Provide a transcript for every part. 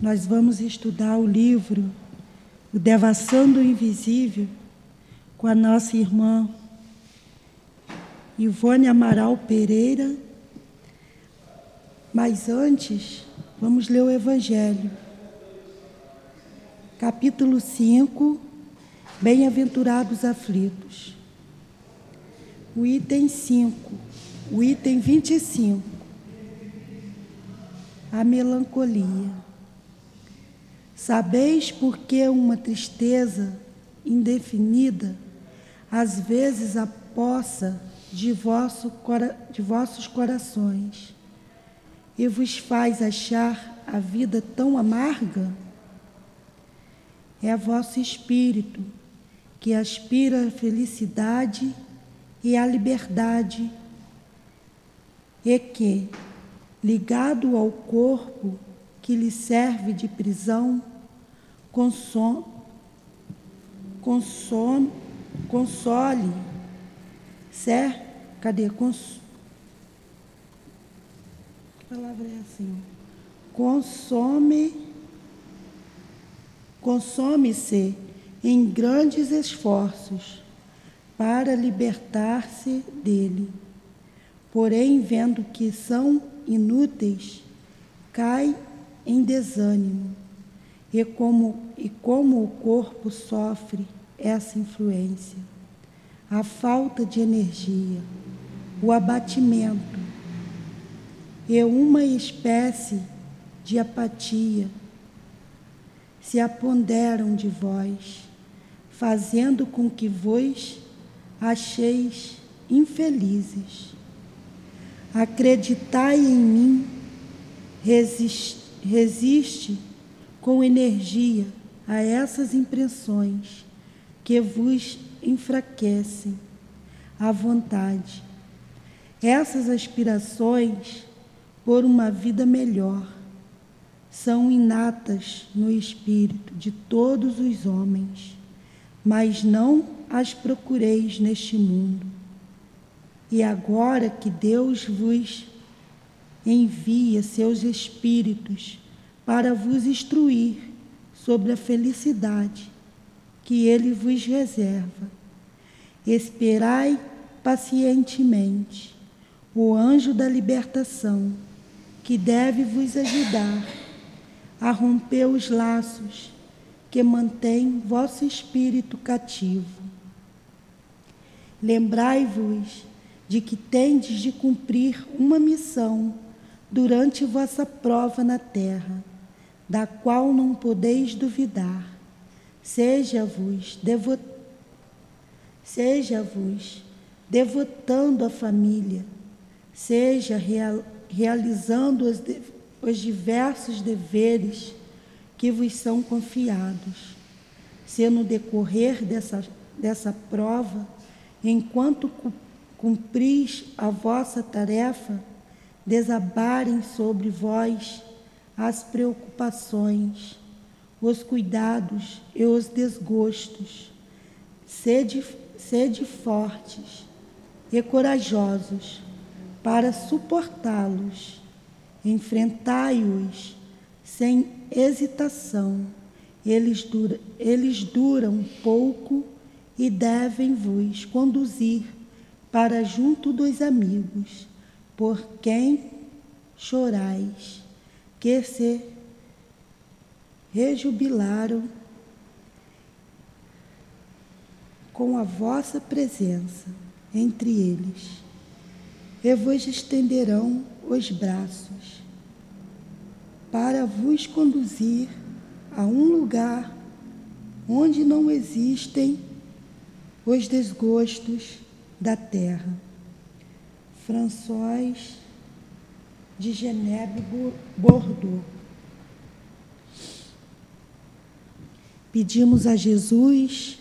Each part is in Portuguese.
Nós vamos estudar o livro O Devassando o Invisível com a nossa irmã Ivone Amaral Pereira. Mas antes, vamos ler o Evangelho. Capítulo 5 Bem-aventurados aflitos. O item 5, o item 25 a melancolia. Sabeis por que uma tristeza indefinida às vezes apossa de, vosso, de vossos corações e vos faz achar a vida tão amarga? É vosso espírito que aspira a felicidade e a liberdade e que, ligado ao corpo que lhe serve de prisão, consome, consome console, ser, cadê? Cons, que palavra é assim? Consome, consome-se em grandes esforços para libertar-se dele. Porém, vendo que são inúteis, cai em desânimo. E como, e como o corpo sofre essa influência? A falta de energia, o abatimento e uma espécie de apatia se aponderam de vós, fazendo com que vos acheis infelizes. Acreditai em mim, resiste, resiste com energia a essas impressões que vos enfraquecem a vontade. Essas aspirações por uma vida melhor são inatas no espírito de todos os homens, mas não as procureis neste mundo e agora que Deus vos envia seus espíritos para vos instruir sobre a felicidade que Ele vos reserva, esperai pacientemente o anjo da libertação que deve vos ajudar a romper os laços que mantêm vosso espírito cativo. Lembrai-vos de que tendes de cumprir uma missão durante vossa prova na terra, da qual não podeis duvidar. Seja-vos devo... seja-vos devotando a família, seja real... realizando os, de... os diversos deveres que vos são confiados. Se no decorrer dessa, dessa prova, enquanto cumpris a vossa tarefa, desabarem sobre vós as preocupações, os cuidados e os desgostos. Sede, sede fortes e corajosos para suportá-los. Enfrentai-os sem hesitação. Eles, dura, eles duram pouco e devem vos conduzir para junto dos amigos, por quem chorais, que se rejubilaram com a vossa presença entre eles, e vos estenderão os braços para vos conduzir a um lugar onde não existem os desgostos da terra. François de Genebra Bordeaux. Pedimos a Jesus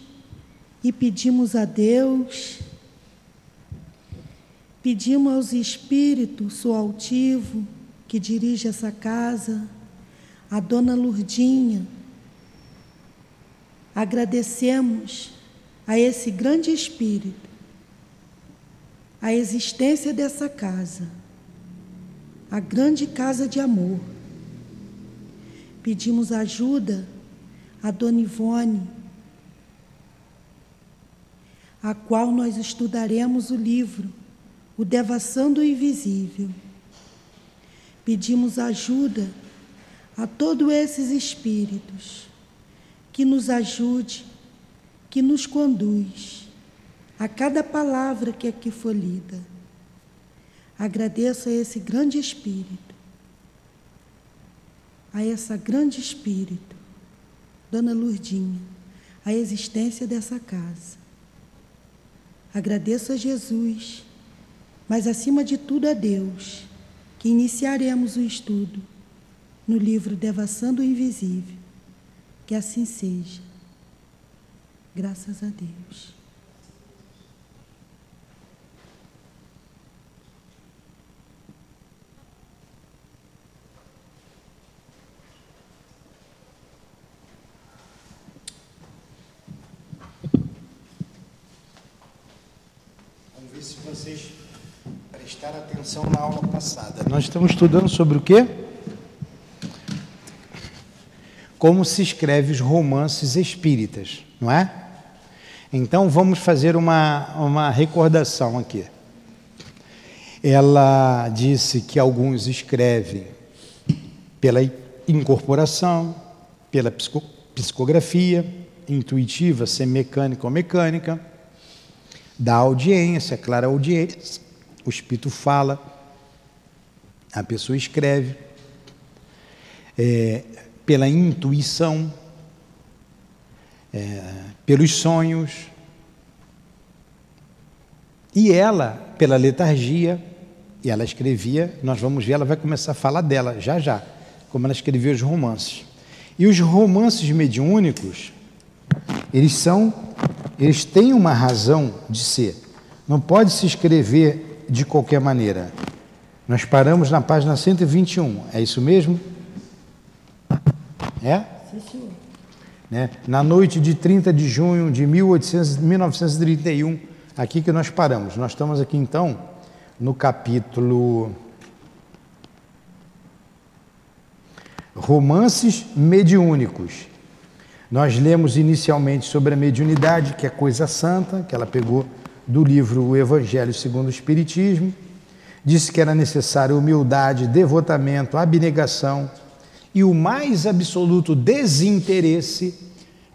e pedimos a Deus, pedimos aos espíritos sou altivo que dirige essa casa, a dona Lurdinha. Agradecemos a esse grande espírito a existência dessa casa, a grande casa de amor, Pedimos ajuda a Dona Ivone, a qual nós estudaremos o livro O Devassando o Invisível. Pedimos ajuda a todos esses espíritos que nos ajude, que nos conduz a cada palavra que aqui for lida. Agradeço a esse grande espírito, a essa grande espírito, Dona Lurdinha, a existência dessa casa. Agradeço a Jesus, mas acima de tudo a Deus, que iniciaremos o estudo no livro Devassando o Invisível. Que assim seja. Graças a Deus. Vocês prestaram atenção na aula passada. Nós estamos estudando sobre o quê? como se escreve os romances espíritas, não é? Então vamos fazer uma, uma recordação aqui. Ela disse que alguns escrevem pela incorporação, pela psico, psicografia, intuitiva, semicânica ou mecânica, da audiência, clara audiência, o espírito fala, a pessoa escreve. É, pela intuição, é, pelos sonhos, e ela pela letargia, e ela escrevia, nós vamos ver, ela vai começar a falar dela já já, como ela escrevia os romances. E os romances mediúnicos, eles são, eles têm uma razão de ser. Não pode se escrever de qualquer maneira. Nós paramos na página 121, é isso mesmo? É? Sim, senhor. Né? Na noite de 30 de junho de 1800, 1931, aqui que nós paramos. Nós estamos aqui então no capítulo Romances Mediúnicos. Nós lemos inicialmente sobre a mediunidade, que é coisa santa, que ela pegou do livro O Evangelho segundo o Espiritismo. Disse que era necessária humildade, devotamento, abnegação e o mais absoluto desinteresse.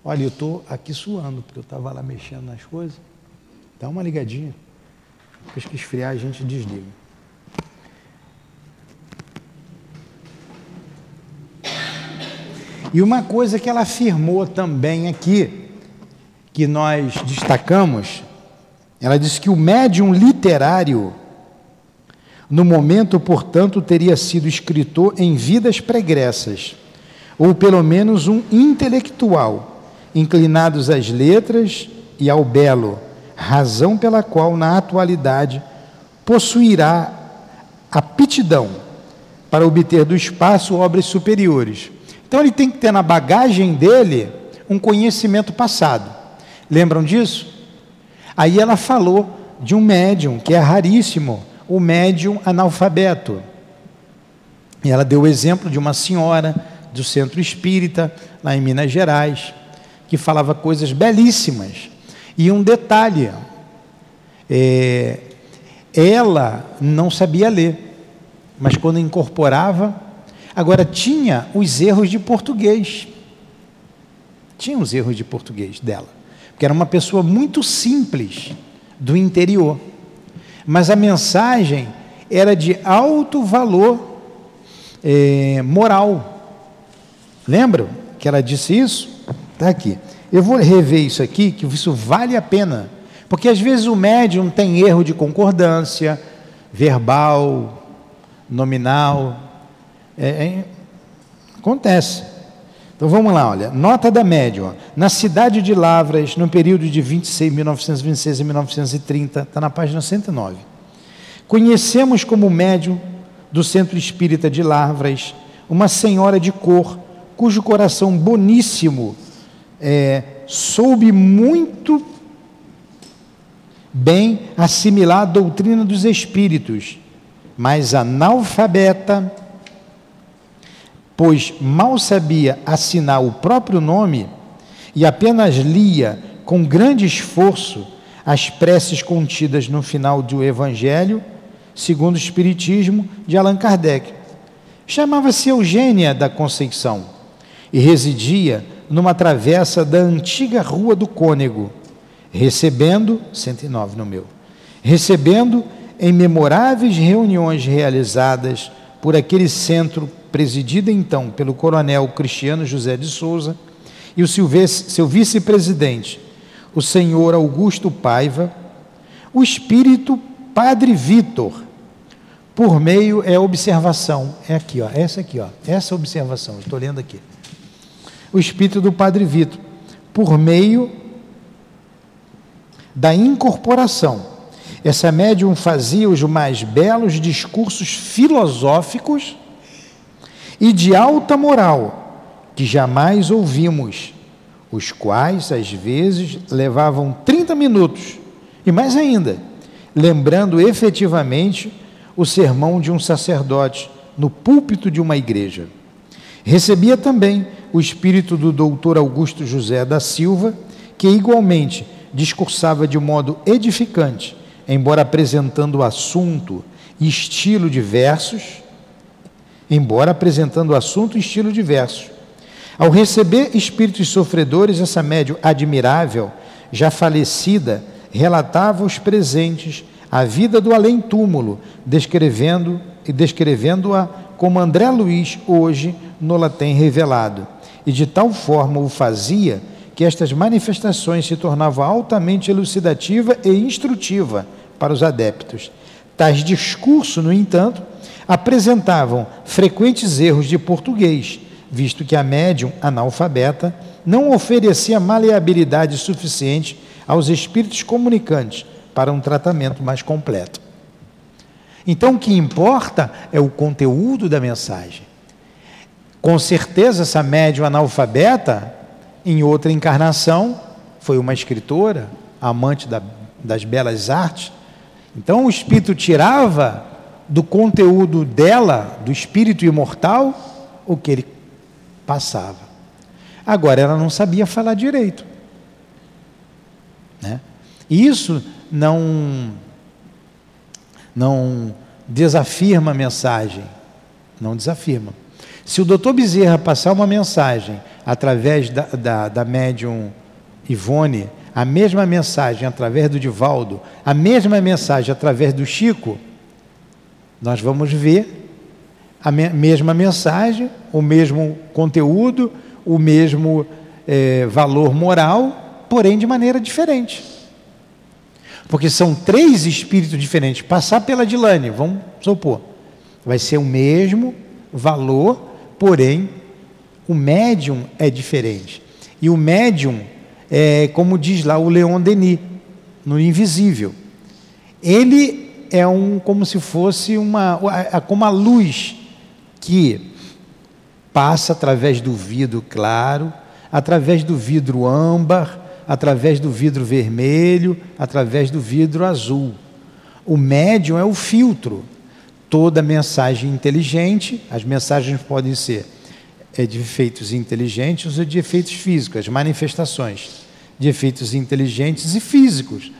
Olha, eu estou aqui suando, porque eu estava lá mexendo nas coisas. Dá uma ligadinha. Depois que esfriar, a gente desliga. E uma coisa que ela afirmou também aqui, que nós destacamos, ela disse que o médium literário no momento, portanto, teria sido escritor em vidas pregressas, ou pelo menos um intelectual, inclinados às letras e ao belo, razão pela qual na atualidade possuirá aptidão para obter do espaço obras superiores. Então ele tem que ter na bagagem dele um conhecimento passado. Lembram disso? Aí ela falou de um médium que é raríssimo, o médium analfabeto. E ela deu o exemplo de uma senhora do centro espírita, lá em Minas Gerais, que falava coisas belíssimas. E um detalhe: é, ela não sabia ler, mas quando incorporava, agora tinha os erros de português. Tinha os erros de português dela, porque era uma pessoa muito simples do interior mas a mensagem era de alto valor é, moral. Lembram que ela disse isso? Está aqui. Eu vou rever isso aqui, que isso vale a pena. Porque às vezes o médium tem erro de concordância, verbal, nominal. É, é, acontece. Então vamos lá, olha. Nota da médium. Na cidade de Lavras, no período de 26, 1926 a 1930, está na página 109. Conhecemos como médium do Centro Espírita de Lavras uma senhora de cor, cujo coração boníssimo é, soube muito bem assimilar a doutrina dos espíritos, mas analfabeta pois mal sabia assinar o próprio nome e apenas lia com grande esforço as preces contidas no final do Evangelho, segundo o Espiritismo, de Allan Kardec. Chamava-se Eugênia da Conceição e residia numa travessa da antiga Rua do Cônego, recebendo, 109 no meu, recebendo em memoráveis reuniões realizadas por aquele centro presidido então pelo coronel Cristiano José de Souza e o seu vice-presidente, o senhor Augusto Paiva, o espírito Padre Vitor, por meio é observação, é aqui, ó, essa aqui, ó, essa observação, estou lendo aqui. O espírito do Padre Vitor, por meio da incorporação. Essa médium fazia os mais belos discursos filosóficos e de alta moral que jamais ouvimos, os quais às vezes levavam 30 minutos e mais ainda, lembrando efetivamente o sermão de um sacerdote no púlpito de uma igreja. Recebia também o espírito do doutor Augusto José da Silva, que igualmente discursava de modo edificante, embora apresentando assunto e estilo diversos, embora apresentando assunto e estilo diversos. Ao receber espíritos sofredores, essa médium admirável, já falecida, relatava aos presentes a vida do além-túmulo, descrevendo e descrevendo-a como André Luiz hoje nola tem revelado. E de tal forma o fazia que estas manifestações se tornavam altamente elucidativa e instrutiva para os adeptos. Tais discursos, no entanto, apresentavam frequentes erros de português, visto que a médium analfabeta não oferecia maleabilidade suficiente aos espíritos comunicantes para um tratamento mais completo. Então, o que importa é o conteúdo da mensagem. Com certeza, essa médium analfabeta, em outra encarnação, foi uma escritora, amante da, das belas artes. Então, o espírito tirava do conteúdo dela, do espírito imortal, o que ele passava. Agora, ela não sabia falar direito. Né? Isso não, não desafirma a mensagem. Não desafirma. Se o doutor Bezerra passar uma mensagem através da, da, da médium Ivone, a mesma mensagem através do Divaldo, a mesma mensagem através do Chico, nós vamos ver a me mesma mensagem, o mesmo conteúdo, o mesmo é, valor moral, porém de maneira diferente. Porque são três espíritos diferentes. Passar pela Dilane, vamos supor, vai ser o mesmo valor, porém o médium é diferente. E o médium é, como diz lá o Leon Denis, no Invisível. Ele é um como se fosse uma como a luz que passa através do vidro claro, através do vidro âmbar, através do vidro vermelho, através do vidro azul. O médium é o filtro. Toda mensagem inteligente, as mensagens podem ser é, de efeitos inteligentes ou de efeitos físicos, as manifestações de efeitos inteligentes e físicos.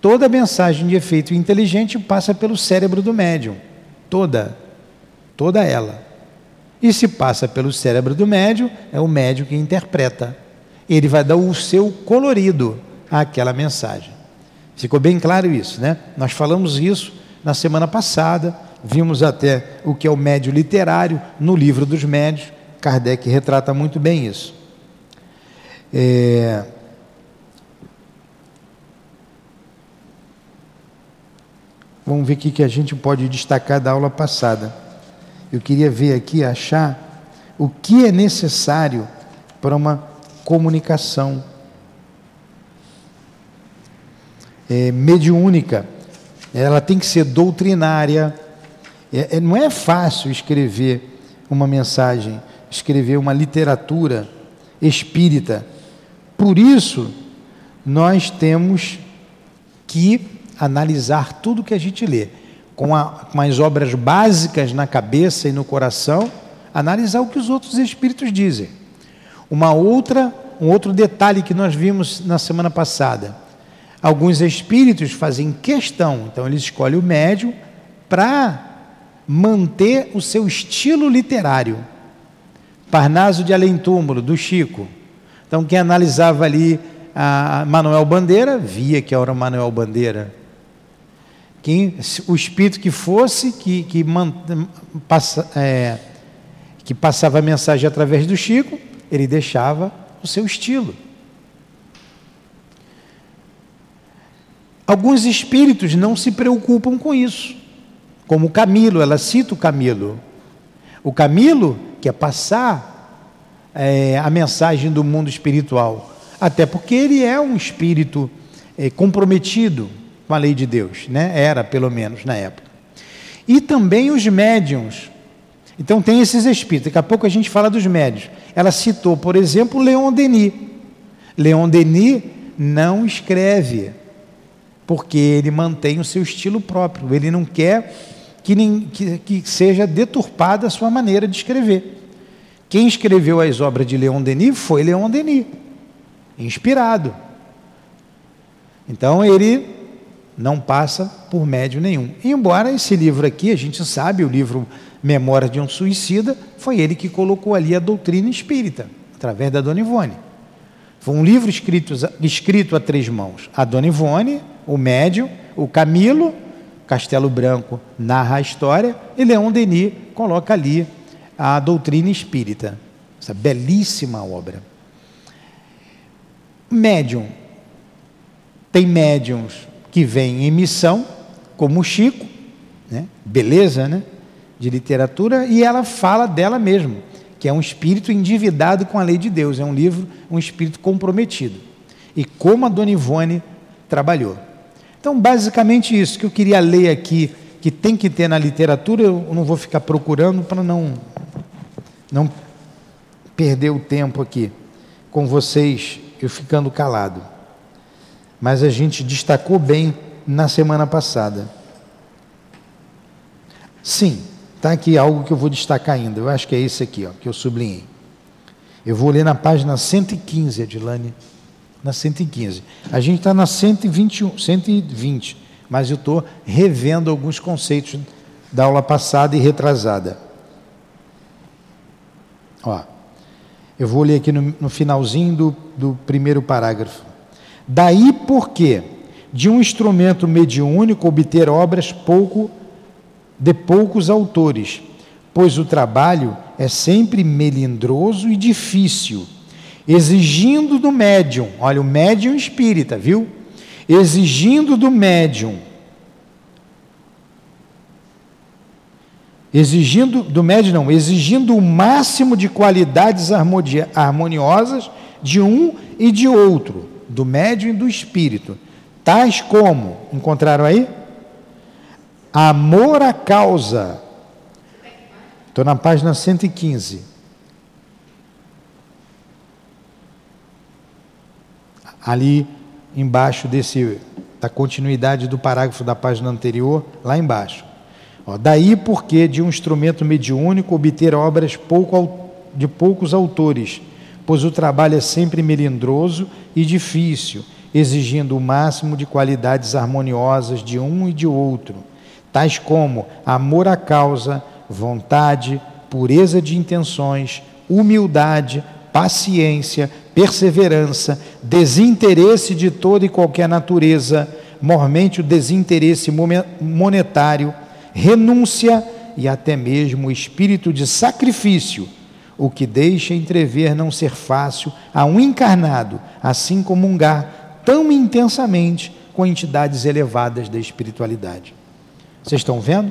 Toda mensagem de efeito inteligente passa pelo cérebro do médium. Toda. Toda ela. E se passa pelo cérebro do médium, é o médium que interpreta. Ele vai dar o seu colorido àquela mensagem. Ficou bem claro isso, né? Nós falamos isso na semana passada, vimos até o que é o médio literário no livro dos médios. Kardec retrata muito bem isso. É, Vamos ver o que a gente pode destacar da aula passada. Eu queria ver aqui, achar o que é necessário para uma comunicação é, mediúnica. Ela tem que ser doutrinária. É, é, não é fácil escrever uma mensagem, escrever uma literatura espírita. Por isso, nós temos que analisar tudo que a gente lê, com, a, com as obras básicas na cabeça e no coração, analisar o que os outros espíritos dizem. Uma outra, um outro detalhe que nós vimos na semana passada. Alguns espíritos fazem questão, então eles escolhem o médium para manter o seu estilo literário. Parnaso de Além Túmulo, do Chico. Então, quem analisava ali a Manuel Bandeira, via que era Manuel Bandeira. Quem, o espírito que fosse, que, que, man, passa, é, que passava a mensagem através do Chico, ele deixava o seu estilo. Alguns espíritos não se preocupam com isso, como o Camilo, ela cita o Camilo. O Camilo quer passar é, a mensagem do mundo espiritual, até porque ele é um espírito é, comprometido com a lei de Deus, né? era pelo menos na época. E também os médiums. Então tem esses espíritos, daqui a pouco a gente fala dos médios. Ela citou, por exemplo, Leon Denis. Leon Denis não escreve, porque ele mantém o seu estilo próprio, ele não quer que, que, que seja deturpada a sua maneira de escrever. Quem escreveu as obras de Leon Denis foi Leon Denis, inspirado. Então ele não passa por médio nenhum. Embora esse livro aqui, a gente sabe, o livro Memória de um Suicida, foi ele que colocou ali a doutrina espírita, através da Dona Ivone. Foi um livro escrito, escrito a três mãos. A Dona Ivone, o médium, o Camilo, Castelo Branco narra a história, e Leon Denis coloca ali a doutrina espírita. Essa belíssima obra. Médium. Tem médiums que vêm em missão, como Chico, né? beleza, né? de literatura, e ela fala dela mesma, que é um espírito endividado com a lei de Deus, é um livro, um espírito comprometido. E como a Dona Ivone trabalhou. Então, basicamente isso que eu queria ler aqui, que tem que ter na literatura, eu não vou ficar procurando para não, não perder o tempo aqui com vocês, eu ficando calado. Mas a gente destacou bem na semana passada. Sim, Está aqui algo que eu vou destacar ainda. Eu acho que é esse aqui, ó, que eu sublinhei. Eu vou ler na página 115, Adilane. Na 115. A gente está na 121, 120, mas eu estou revendo alguns conceitos da aula passada e retrasada. Ó, eu vou ler aqui no, no finalzinho do, do primeiro parágrafo. Daí porque de um instrumento mediúnico obter obras pouco de poucos autores, pois o trabalho é sempre melindroso e difícil, exigindo do médium, olha, o médium espírita, viu? Exigindo do médium, exigindo do médium não, exigindo o máximo de qualidades harmoniosas de um e de outro, do médium e do espírito, tais como, encontraram aí? Amor à causa. Estou na página 115. Ali embaixo desse da continuidade do parágrafo da página anterior, lá embaixo. Ó, daí porque de um instrumento mediúnico obter obras pouco, de poucos autores, pois o trabalho é sempre melindroso e difícil, exigindo o máximo de qualidades harmoniosas de um e de outro tais como amor à causa, vontade, pureza de intenções, humildade, paciência, perseverança, desinteresse de toda e qualquer natureza, mormente o desinteresse monetário, renúncia e até mesmo o espírito de sacrifício, o que deixa entrever não ser fácil a um encarnado, assim comungar tão intensamente com entidades elevadas da espiritualidade. Vocês estão vendo?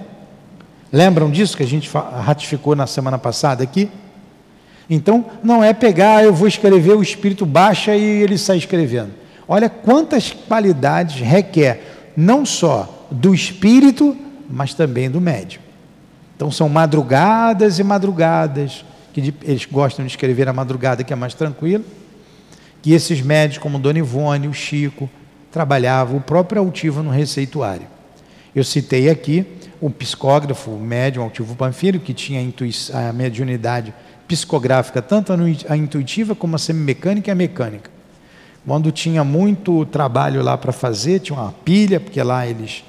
Lembram disso que a gente ratificou na semana passada aqui? Então, não é pegar, eu vou escrever, o espírito baixa e ele sai escrevendo. Olha quantas qualidades requer, não só do espírito, mas também do médium. Então, são madrugadas e madrugadas, que eles gostam de escrever na madrugada, que é mais tranquilo, que esses médios, como Dona Ivone, o Chico, trabalhavam, o próprio altivo no receituário. Eu citei aqui o psicógrafo, o médium Altivo Panfilho, que tinha a, a mediunidade psicográfica, tanto a intuitiva como a semimecânica e a mecânica. Quando tinha muito trabalho lá para fazer, tinha uma pilha, porque lá eles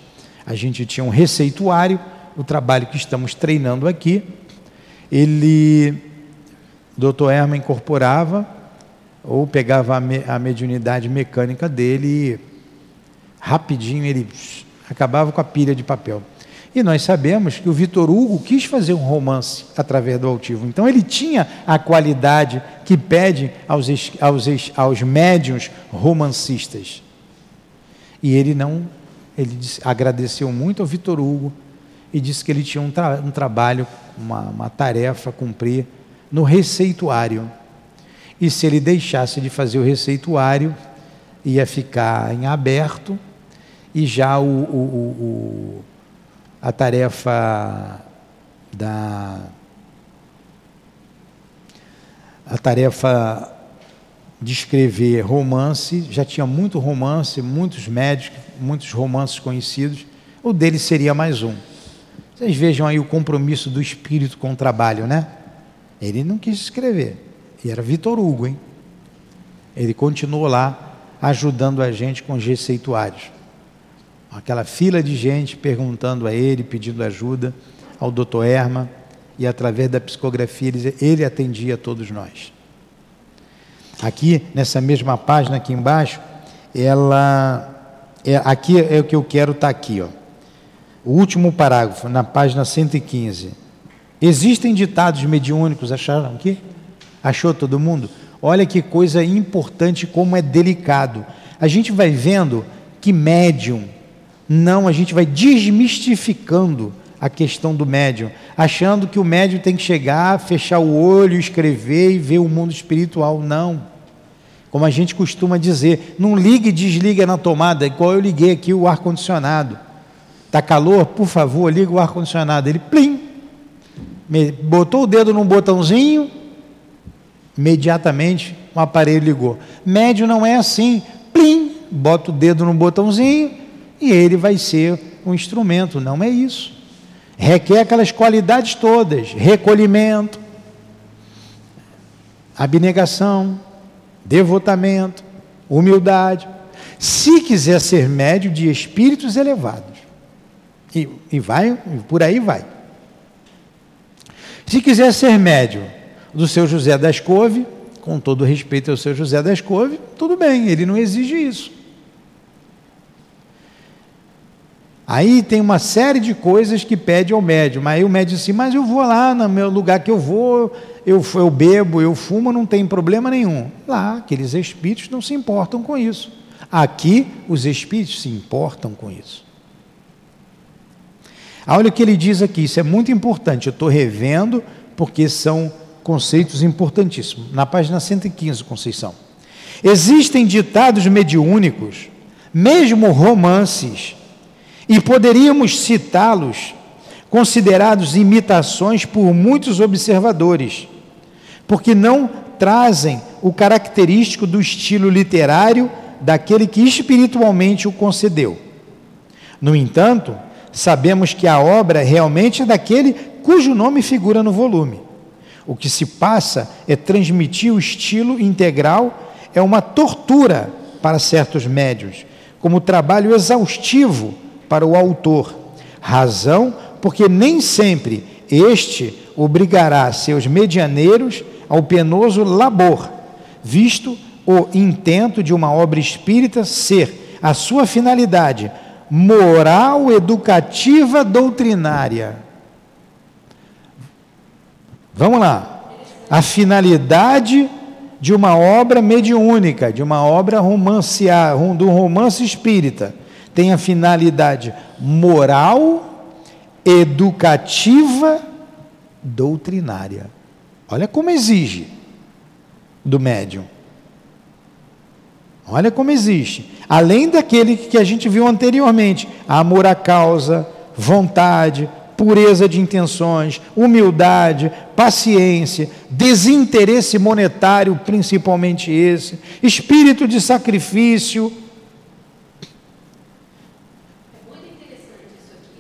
a gente tinha um receituário, o trabalho que estamos treinando aqui, ele, doutor Herman incorporava ou pegava a, me, a mediunidade mecânica dele e rapidinho ele acabava com a pilha de papel. E nós sabemos que o Vitor Hugo quis fazer um romance através do altivo. Então ele tinha a qualidade que pede aos, aos, aos médiums romancistas. E ele não, ele disse, agradeceu muito ao Vitor Hugo e disse que ele tinha um, tra um trabalho, uma, uma tarefa a cumprir no receituário. E se ele deixasse de fazer o receituário, ia ficar em aberto e já o, o, o a tarefa da a tarefa de escrever romance, já tinha muito romance, muitos médicos, muitos romances conhecidos, o dele seria mais um. Vocês vejam aí o compromisso do espírito com o trabalho, né? Ele não quis escrever, e era Vitor Hugo, hein? Ele continuou lá ajudando a gente com os receituários aquela fila de gente perguntando a ele, pedindo ajuda, ao doutor Erma, e através da psicografia ele, atendia a todos nós. Aqui, nessa mesma página aqui embaixo, ela. É, aqui é o que eu quero estar tá aqui, ó. O último parágrafo, na página 115. Existem ditados mediúnicos, acharam aqui? Achou todo mundo? Olha que coisa importante, como é delicado. A gente vai vendo que médium não, a gente vai desmistificando a questão do médium, achando que o médium tem que chegar, fechar o olho, escrever e ver o mundo espiritual. Não. Como a gente costuma dizer, não ligue e desligue na tomada, igual eu liguei aqui o ar-condicionado. Está calor? Por favor, liga o ar-condicionado. Ele, plim, botou o dedo num botãozinho, imediatamente o aparelho ligou. Médio não é assim, plim, bota o dedo no botãozinho, e ele vai ser um instrumento. Não é isso. Requer aquelas qualidades todas: recolhimento, abnegação, devotamento, humildade. Se quiser ser médio de espíritos elevados, e, e vai, e por aí vai. Se quiser ser médio do seu José das Couve, com todo respeito ao seu José das Couve, tudo bem, ele não exige isso. Aí tem uma série de coisas que pede ao médium. Aí o médium diz assim, mas eu vou lá no meu lugar que eu vou, eu, eu bebo, eu fumo, não tem problema nenhum. Lá, aqueles espíritos não se importam com isso. Aqui, os espíritos se importam com isso. Olha o que ele diz aqui, isso é muito importante. Eu estou revendo porque são conceitos importantíssimos. Na página 115, Conceição. Existem ditados mediúnicos, mesmo romances, e poderíamos citá-los, considerados imitações por muitos observadores, porque não trazem o característico do estilo literário daquele que espiritualmente o concedeu. No entanto, sabemos que a obra realmente é daquele cujo nome figura no volume. O que se passa é transmitir o estilo integral, é uma tortura para certos médios, como trabalho exaustivo para o autor. Razão porque nem sempre este obrigará seus medianeiros ao penoso labor, visto o intento de uma obra espírita ser a sua finalidade moral, educativa, doutrinária. Vamos lá. A finalidade de uma obra mediúnica, de uma obra romanciar, do romance espírita tem a finalidade moral, educativa, doutrinária. Olha como exige do médium. Olha como existe. Além daquele que a gente viu anteriormente: amor à causa, vontade, pureza de intenções, humildade, paciência, desinteresse monetário, principalmente esse, espírito de sacrifício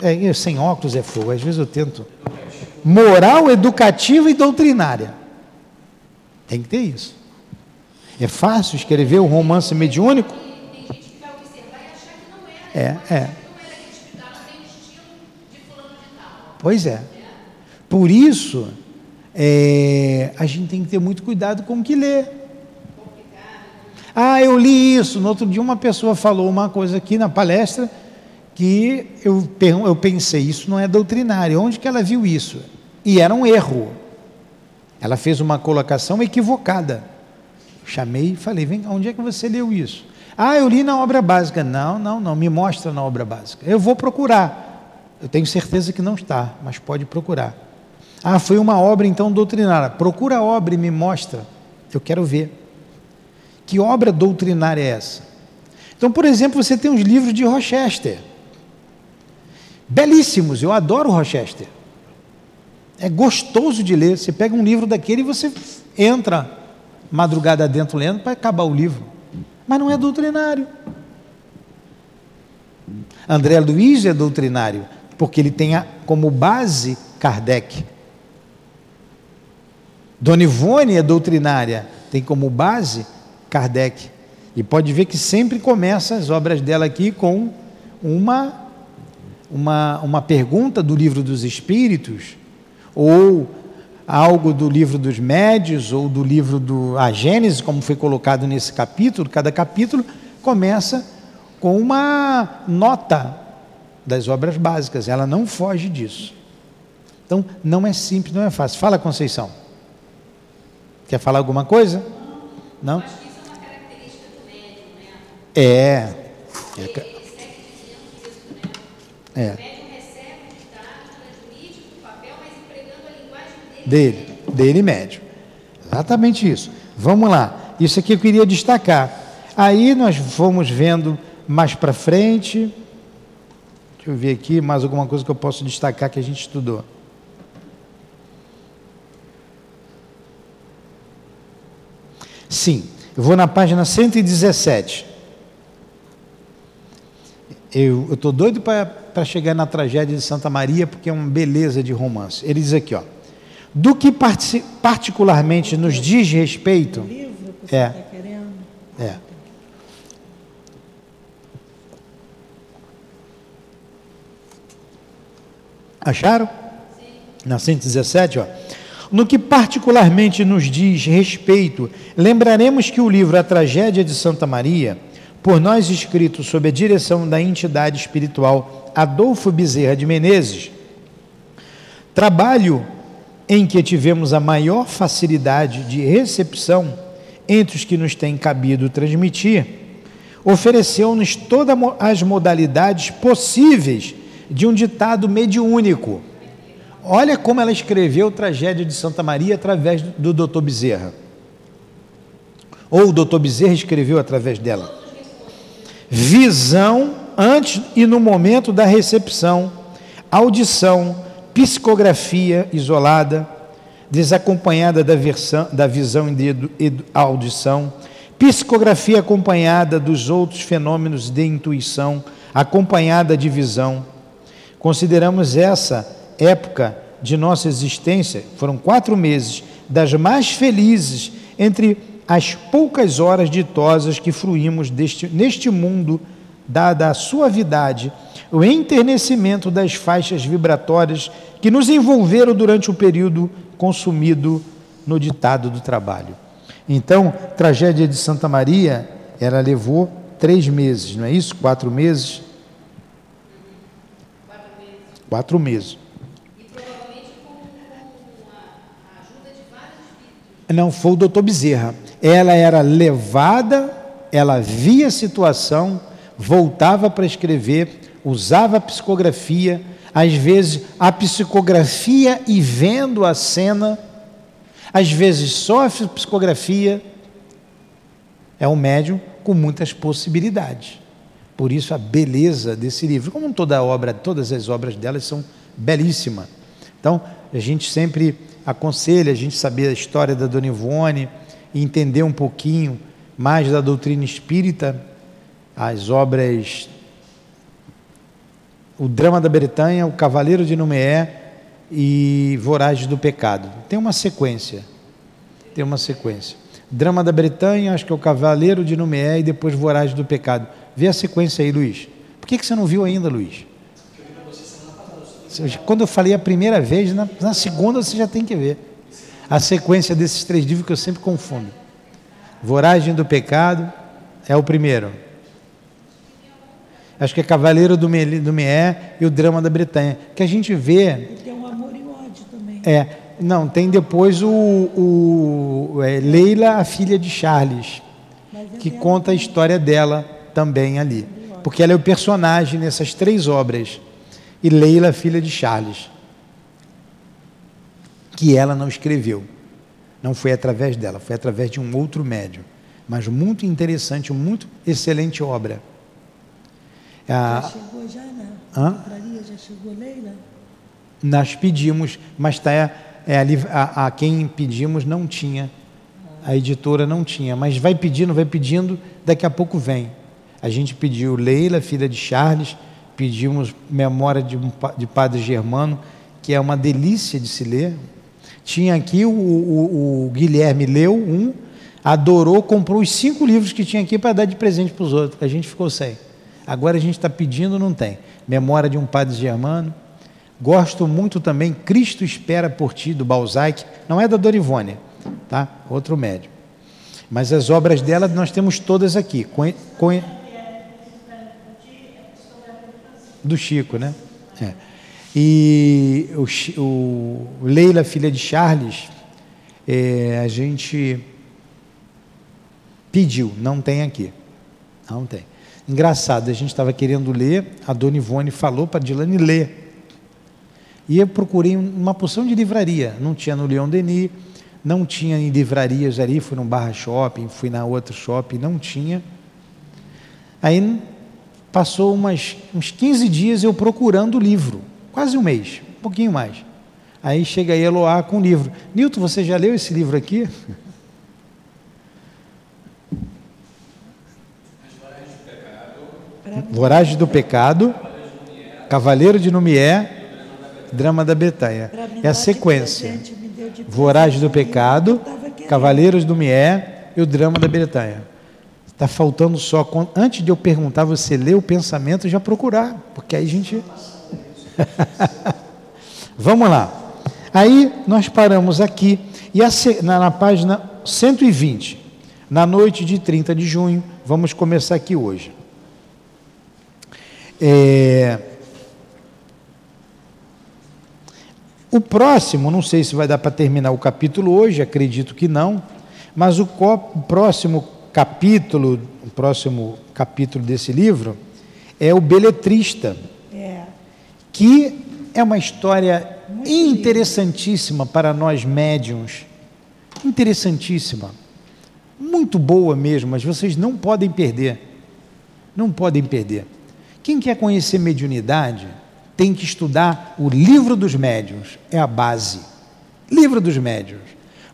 É, sem óculos é fogo, às vezes eu tento. Moral, educativa e doutrinária. Tem que ter isso. É fácil escrever um romance mediúnico? É, é. Pois é. Por isso, é, a gente tem que ter muito cuidado com o que lê. Ah, eu li isso. No outro dia, uma pessoa falou uma coisa aqui na palestra que eu, eu pensei, isso não é doutrinário. Onde que ela viu isso? E era um erro. Ela fez uma colocação equivocada. Chamei e falei: vem, onde é que você leu isso? Ah, eu li na obra básica. Não, não, não, me mostra na obra básica. Eu vou procurar. Eu tenho certeza que não está, mas pode procurar. Ah, foi uma obra então doutrinária. Procura a obra e me mostra. Eu quero ver. Que obra doutrinária é essa? Então, por exemplo, você tem os livros de Rochester. Belíssimos, eu adoro Rochester. É gostoso de ler. Você pega um livro daquele e você entra madrugada dentro lendo para acabar o livro. Mas não é doutrinário. André Luiz é doutrinário, porque ele tem como base Kardec. Dona Ivone é doutrinária, tem como base Kardec. E pode ver que sempre começa as obras dela aqui com uma, uma, uma pergunta do livro dos Espíritos, ou algo do livro dos Médios, ou do livro do a Gênesis, como foi colocado nesse capítulo. Cada capítulo começa com uma nota das obras básicas, ela não foge disso. Então, não é simples, não é fácil. Fala, Conceição. Quer falar alguma coisa? Não? Acho que isso é uma característica do médium, né? É. É. ele segue dizendo isso, né? É. O médium recebe o ditado, transmite o papel, mas empregando a linguagem dele. Dele, dele médium. Exatamente isso. Vamos lá. Isso aqui eu queria destacar. Aí nós fomos vendo mais para frente. Deixa eu ver aqui mais alguma coisa que eu posso destacar que a gente estudou. Sim, eu vou na página 117. Eu estou doido para chegar na tragédia de Santa Maria, porque é uma beleza de romance. Ele diz aqui, ó. Do que particularmente nos diz respeito. O livro que você é. Tá querendo. É. Acharam? Sim. Na 117, ó. No que particularmente nos diz respeito, lembraremos que o livro A Tragédia de Santa Maria, por nós escrito sob a direção da entidade espiritual Adolfo Bezerra de Menezes, trabalho em que tivemos a maior facilidade de recepção entre os que nos tem cabido transmitir, ofereceu-nos todas as modalidades possíveis de um ditado mediúnico Olha como ela escreveu Tragédia de Santa Maria através do Dr. Bezerra. Ou o Dr. Bezerra escreveu através dela. Visão antes e no momento da recepção, audição, psicografia isolada, desacompanhada da, versão, da visão e audição, psicografia acompanhada dos outros fenômenos de intuição, acompanhada de visão. Consideramos essa época de nossa existência, foram quatro meses, das mais felizes entre as poucas horas ditosas que fruímos deste, neste mundo, dada a suavidade, o enternecimento das faixas vibratórias que nos envolveram durante o período consumido no ditado do trabalho. Então, tragédia de Santa Maria, ela levou três meses, não é isso? Quatro meses? Quatro meses. Quatro meses. Não, foi o doutor Bezerra. Ela era levada, ela via a situação, voltava para escrever, usava a psicografia, às vezes a psicografia e vendo a cena, às vezes só a psicografia. É um médium com muitas possibilidades. Por isso a beleza desse livro, como toda obra, todas as obras delas são belíssimas. Então, a gente sempre aconselha a gente saber a história da Dona Ivone e entender um pouquinho mais da doutrina espírita, as obras O Drama da Bretanha, O Cavaleiro de Numeé e Voragens do Pecado. Tem uma sequência. Tem uma sequência. Drama da Bretanha, acho que é o Cavaleiro de Numeé e depois Voragens do Pecado. Vê a sequência aí, Luiz. Por que, que você não viu ainda, Luiz? Quando eu falei a primeira vez, na, na segunda você já tem que ver. A sequência desses três livros que eu sempre confundo. Voragem do Pecado é o primeiro. Acho que é Cavaleiro do, Me, do e o Drama da Bretanha. Que a gente vê. Tem um amor e ódio também. É. Não, tem depois o, o é, Leila, a filha de Charles, que conta a história dela também ali. Porque ela é o personagem nessas três obras. E Leila, filha de Charles, que ela não escreveu. Não foi através dela, foi através de um outro médium. Mas muito interessante, muito excelente obra. Já ah, chegou já, né? Hã? Já chegou Leila? Nós pedimos, mas está é, ali, a, a, quem pedimos não tinha, a editora não tinha, mas vai pedindo, vai pedindo, daqui a pouco vem. A gente pediu Leila, filha de Charles, pedimos Memória de, de Padre Germano, que é uma delícia de se ler. Tinha aqui, o, o, o Guilherme leu um, adorou, comprou os cinco livros que tinha aqui para dar de presente para os outros. A gente ficou sem. Agora a gente está pedindo, não tem. Memória de um Padre Germano. Gosto muito também, Cristo Espera por Ti, do Balzac. Não é da Dorivone, tá? Outro médium. Mas as obras dela nós temos todas aqui. Com, com, do Chico, né? É. E o, o, Leila, filha de Charles, é, a gente pediu, não tem aqui. Não tem. Engraçado, a gente estava querendo ler, a dona Ivone falou para Dilane ler. E eu procurei uma porção de livraria, não tinha no Leon Denis, não tinha em livrarias ali, fui no Barra Shopping, fui na outra shopping, não tinha. Aí passou umas, uns 15 dias eu procurando o livro, quase um mês, um pouquinho mais. Aí chega aí Eloá com o livro. Nilton, você já leu esse livro aqui? Voragem do Pecado, Cavaleiro de Numié, Drama da Betanha. É a sequência. Voragem do Pecado, Cavaleiros do Mié e o Drama da Bretanha. Está faltando só, antes de eu perguntar, você ler o pensamento e já procurar, porque aí a gente. Vamos lá. Aí nós paramos aqui, e a, na, na página 120, na noite de 30 de junho, vamos começar aqui hoje. É, o próximo, não sei se vai dar para terminar o capítulo hoje, acredito que não, mas o, o próximo capítulo, o próximo capítulo desse livro é o Beletrista. Que é uma história interessantíssima para nós médiums, interessantíssima, muito boa mesmo, mas vocês não podem perder, não podem perder. Quem quer conhecer mediunidade tem que estudar o livro dos médiuns, é a base, livro dos médiuns.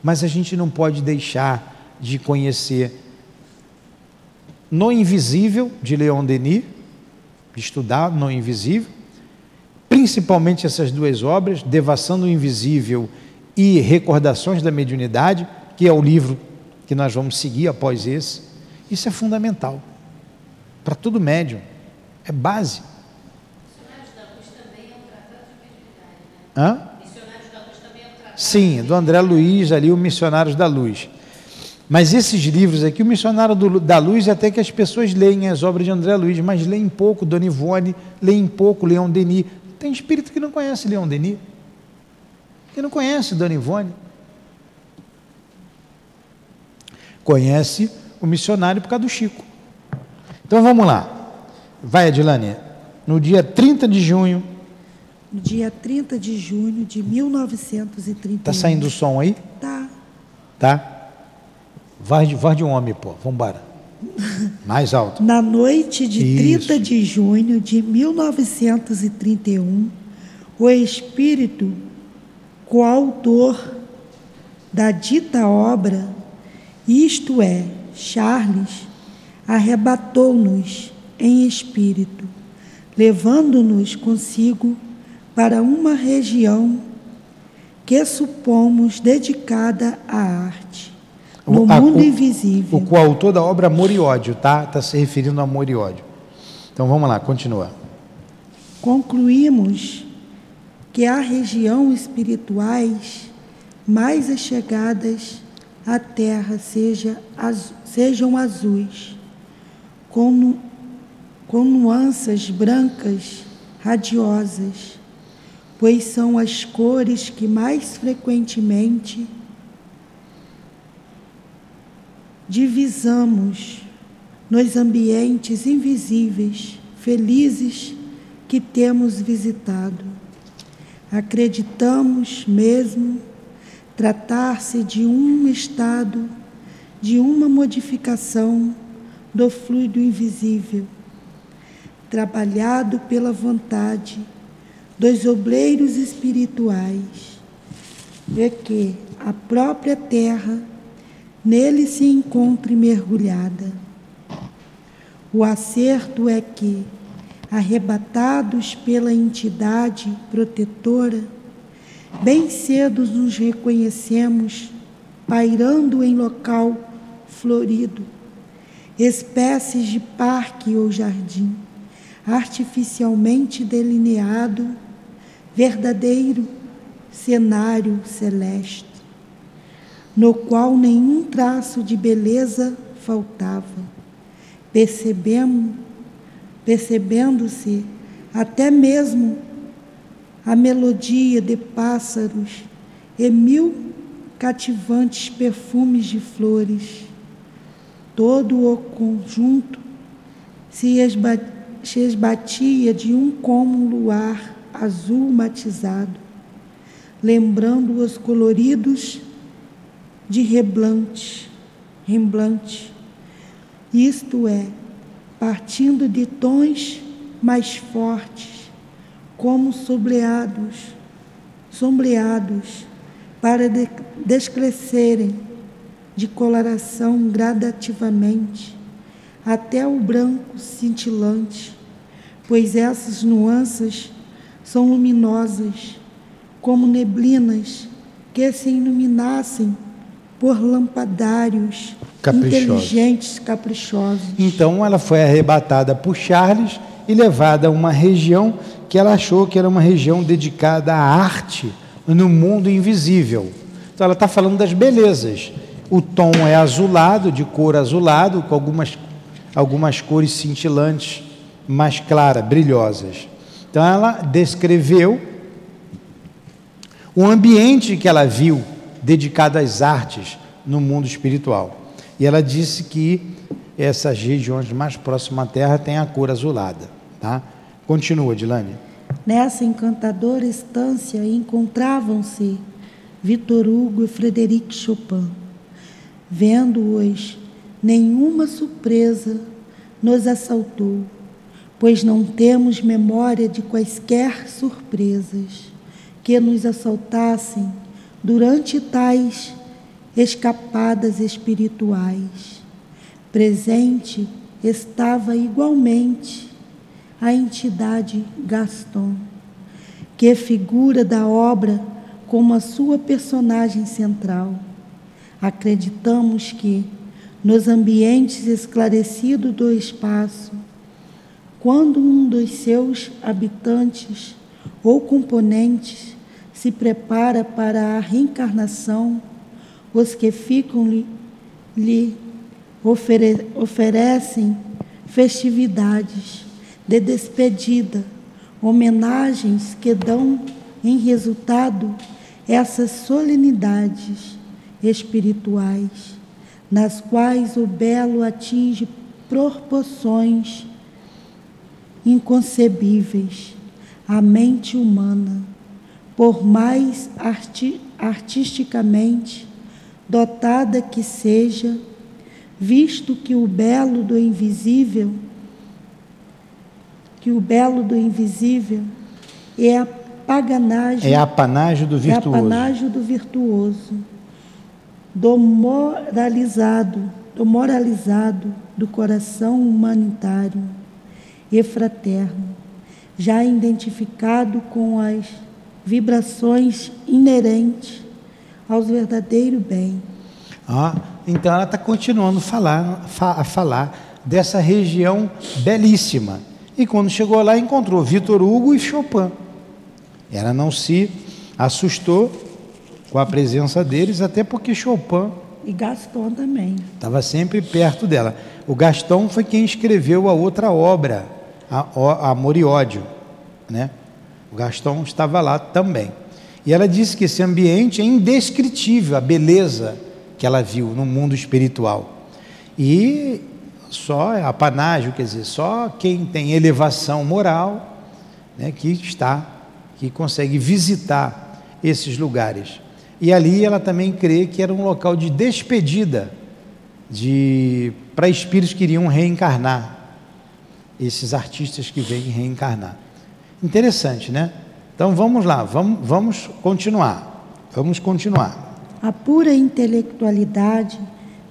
Mas a gente não pode deixar de conhecer no Invisível, de Leon Denis, de estudar No Invisível, principalmente essas duas obras, Devassando o Invisível e Recordações da Mediunidade, que é o livro que nós vamos seguir após esse. Isso é fundamental para todo médium, é base. Hã? Sim, do André Luiz ali, o Missionários da Luz. Mas esses livros aqui, o Missionário do, da Luz, até que as pessoas leem as obras de André Luiz, mas leem pouco Dona Ivone, leem pouco Leon Denis. Tem espírito que não conhece Leon Denis, que não conhece Dona Ivone. Conhece o missionário por causa do Chico. Então vamos lá. Vai, Adilane. No dia 30 de junho. No dia 30 de junho de 1931. Está saindo o som aí? Tá. Tá? Vai de, vai de um homem, pô. Vambora. Mais alto. Na noite de Isso. 30 de junho de 1931, o espírito coautor da dita obra, isto é, Charles, arrebatou-nos em espírito, levando-nos consigo para uma região que supomos dedicada à arte, no a, mundo o, invisível. O coautor da obra Amor e Ódio, tá? Está se referindo a Amor e Ódio. Então vamos lá, continua. Concluímos que há regiões espirituais mais achegadas à terra seja, az, sejam azuis, com, com nuances brancas radiosas, pois são as cores que mais frequentemente divisamos nos ambientes invisíveis, felizes que temos visitado. Acreditamos mesmo tratar-se de um estado, de uma modificação do fluido invisível, trabalhado pela vontade dos obreiros espirituais, e que a própria terra nele se encontre mergulhada. O acerto é que, arrebatados pela entidade protetora, bem cedo nos reconhecemos pairando em local florido, espécies de parque ou jardim, artificialmente delineado, verdadeiro cenário celeste no qual nenhum traço de beleza faltava. Percebemos, percebendo-se até mesmo a melodia de pássaros e mil cativantes perfumes de flores. Todo o conjunto se, se esbatia de um como luar azul matizado, lembrando os coloridos de reblante, remblante. Isto é, partindo de tons mais fortes, como sombreados, sombreados, para de, descrescerem de coloração gradativamente até o branco cintilante, pois essas nuances são luminosas, como neblinas que se iluminassem por lampadários caprichosos. inteligentes, caprichosos. Então ela foi arrebatada por Charles e levada a uma região que ela achou que era uma região dedicada à arte no mundo invisível. Então ela está falando das belezas. O tom é azulado, de cor azulado, com algumas, algumas cores cintilantes, mais claras, brilhosas. Então ela descreveu o ambiente que ela viu dedicado às artes no mundo espiritual. E ela disse que essas regiões mais próximas à Terra têm a cor azulada. Tá? Continua, Dilane. Nessa encantadora estância encontravam-se Vitor Hugo e Frederic Chopin. Vendo-os, nenhuma surpresa nos assaltou, pois não temos memória de quaisquer surpresas que nos assaltassem durante tais escapadas espirituais. Presente estava igualmente a entidade Gaston, que figura da obra como a sua personagem central. Acreditamos que, nos ambientes esclarecidos do espaço, quando um dos seus habitantes ou componentes se prepara para a reencarnação, os que ficam lhe, lhe ofere, oferecem festividades de despedida, homenagens que dão em resultado essas solenidades espirituais, nas quais o belo atinge proporções inconcebíveis. À mente humana por mais arti artisticamente dotada que seja, visto que o belo do invisível, que o belo do invisível é a paganagem, é a panágio do virtuoso, é a panágio do virtuoso, do moralizado, do moralizado do coração humanitário e fraterno, já identificado com as vibrações inerentes aos verdadeiro bem. Ah, então ela está continuando falar, a falar dessa região belíssima. E quando chegou lá, encontrou Vitor Hugo e Chopin. Ela não se assustou com a presença deles, até porque Chopin. E Gaston também. Estava sempre perto dela. O Gaston foi quem escreveu a outra obra, a, Amor e Ódio. Né? O Gaston estava lá também. E ela disse que esse ambiente é indescritível, a beleza que ela viu no mundo espiritual. E só é apanágio, quer dizer, só quem tem elevação moral né, que está, que consegue visitar esses lugares. E ali ela também crê que era um local de despedida de para espíritos que iriam reencarnar, esses artistas que vêm reencarnar. Interessante, né? Então vamos lá, vamos, vamos continuar. Vamos continuar. A pura intelectualidade,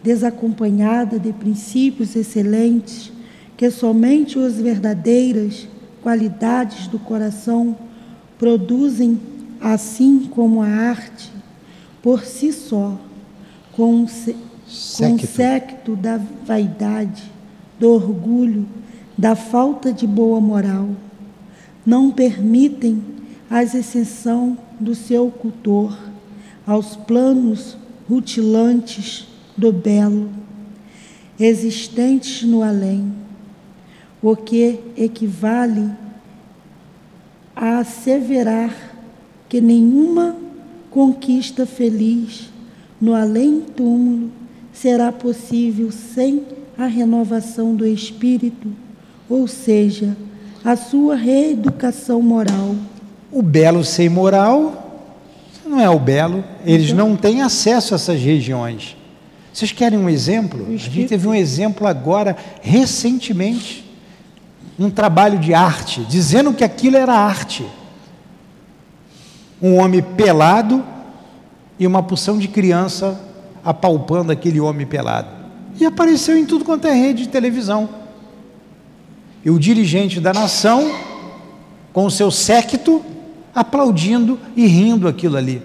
desacompanhada de princípios excelentes, que somente as verdadeiras qualidades do coração produzem, assim como a arte, por si só, com, o séquito da vaidade, do orgulho, da falta de boa moral, não permitem a exceção do seu cultor aos planos rutilantes do belo, existentes no além, o que equivale a asseverar que nenhuma conquista feliz no além-túmulo será possível sem a renovação do espírito, ou seja, a sua reeducação moral. O belo sem moral não é o belo, eles então, não têm acesso a essas regiões. Vocês querem um exemplo? A gente teve um exemplo agora, recentemente, um trabalho de arte, dizendo que aquilo era arte. Um homem pelado e uma porção de criança apalpando aquele homem pelado. E apareceu em tudo quanto é rede de televisão. E o dirigente da nação, com o seu séquito, aplaudindo e rindo aquilo ali.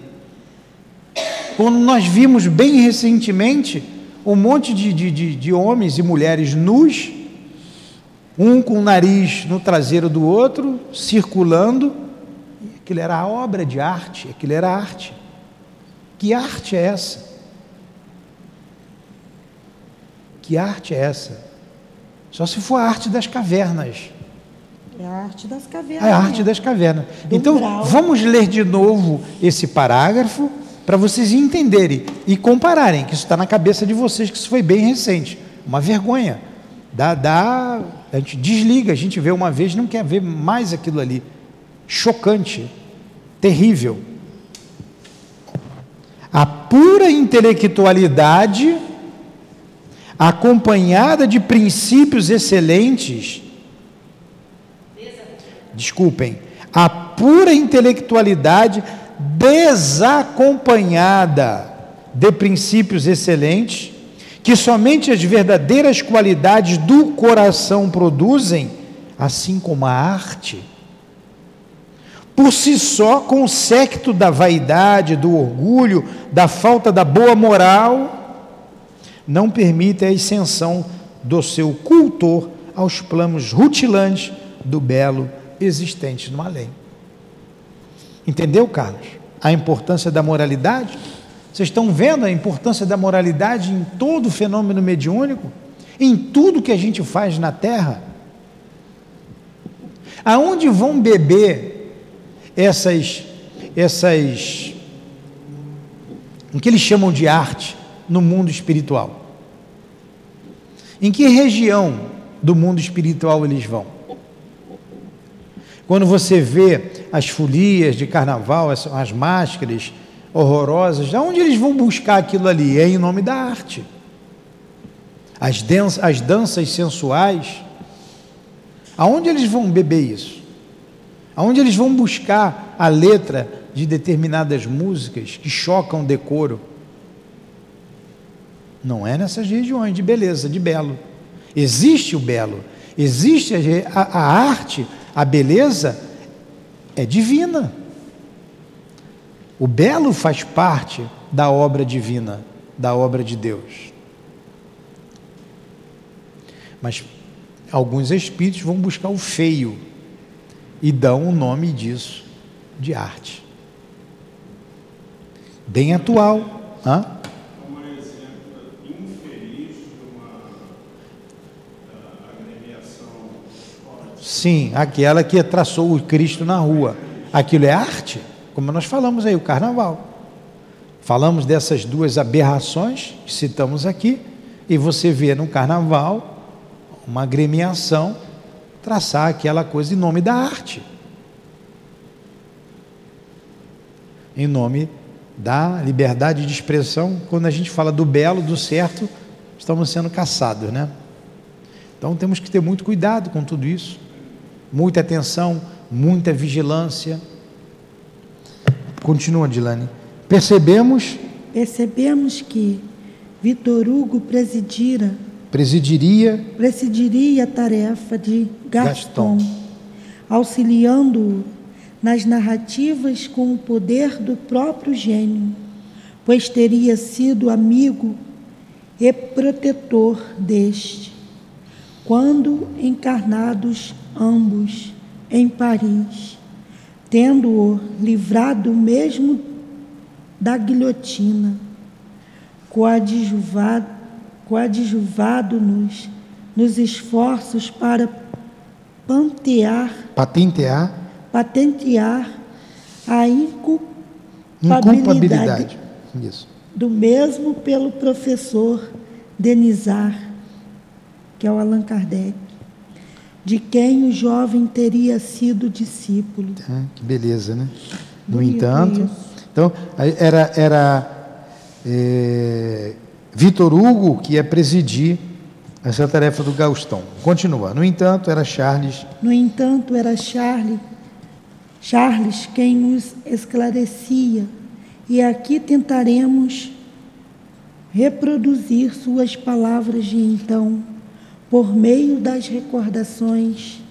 Quando nós vimos bem recentemente um monte de, de, de, de homens e mulheres nus, um com o nariz no traseiro do outro, circulando, aquilo era obra de arte, aquilo era arte. Que arte é essa? Que arte é essa? Só se for a arte das cavernas. É a arte das cavernas. É a arte das cavernas. então, grau. vamos ler de novo esse parágrafo para vocês entenderem e compararem, que isso está na cabeça de vocês, que isso foi bem recente. Uma vergonha. Dá, dá, a gente desliga, a gente vê uma vez, não quer ver mais aquilo ali. Chocante, terrível. A pura intelectualidade acompanhada de princípios excelentes. Desculpem, a pura intelectualidade desacompanhada de princípios excelentes, que somente as verdadeiras qualidades do coração produzem, assim como a arte, por si só, com o séquito da vaidade, do orgulho, da falta da boa moral, não permite a ascensão do seu cultor aos planos rutilantes do belo existente no além. Entendeu, Carlos? A importância da moralidade? Vocês estão vendo a importância da moralidade em todo o fenômeno mediúnico? Em tudo que a gente faz na Terra? Aonde vão beber essas, essas, o que eles chamam de arte? No mundo espiritual? Em que região do mundo espiritual eles vão? Quando você vê as folias de carnaval, as, as máscaras horrorosas, aonde eles vão buscar aquilo ali? É em nome da arte. as, as danças sensuais, aonde eles vão beber isso? Aonde eles vão buscar a letra de determinadas músicas que chocam o decoro? Não é nessas regiões de beleza, de belo. Existe o belo, existe a, a, arte, a beleza é divina. O belo faz parte da obra divina, da obra de Deus. Mas alguns espíritos vão buscar o feio e dão o nome disso de arte. Bem atual. Hã? Sim, aquela que traçou o Cristo na rua. Aquilo é arte, como nós falamos aí, o carnaval. Falamos dessas duas aberrações que citamos aqui, e você vê no carnaval uma agremiação traçar aquela coisa em nome da arte. Em nome da liberdade de expressão, quando a gente fala do belo, do certo, estamos sendo caçados, né? Então temos que ter muito cuidado com tudo isso, muita atenção, muita vigilância. Continua, Dilane. Percebemos. Percebemos que Vitor Hugo presidira presidiria presidiria a tarefa de Gaston, Gaston. auxiliando-o nas narrativas com o poder do próprio gênio, pois teria sido amigo e protetor deste, quando encarnados ambos em Paris, tendo-o livrado mesmo da guilhotina, coadjuvado coadjuvado nos, nos esforços para pantear, patentear, patentear a inculpabilidade, do mesmo pelo professor Denizar, que é o Allan Kardec, de quem o jovem teria sido discípulo. Ah, que beleza, né? No Bonito entanto, isso. então era era é, Vitor Hugo, que ia presidir essa tarefa do Gaustão. Continua. No entanto, era Charles. No entanto, era Charles, Charles quem nos esclarecia. E aqui tentaremos reproduzir suas palavras de então, por meio das recordações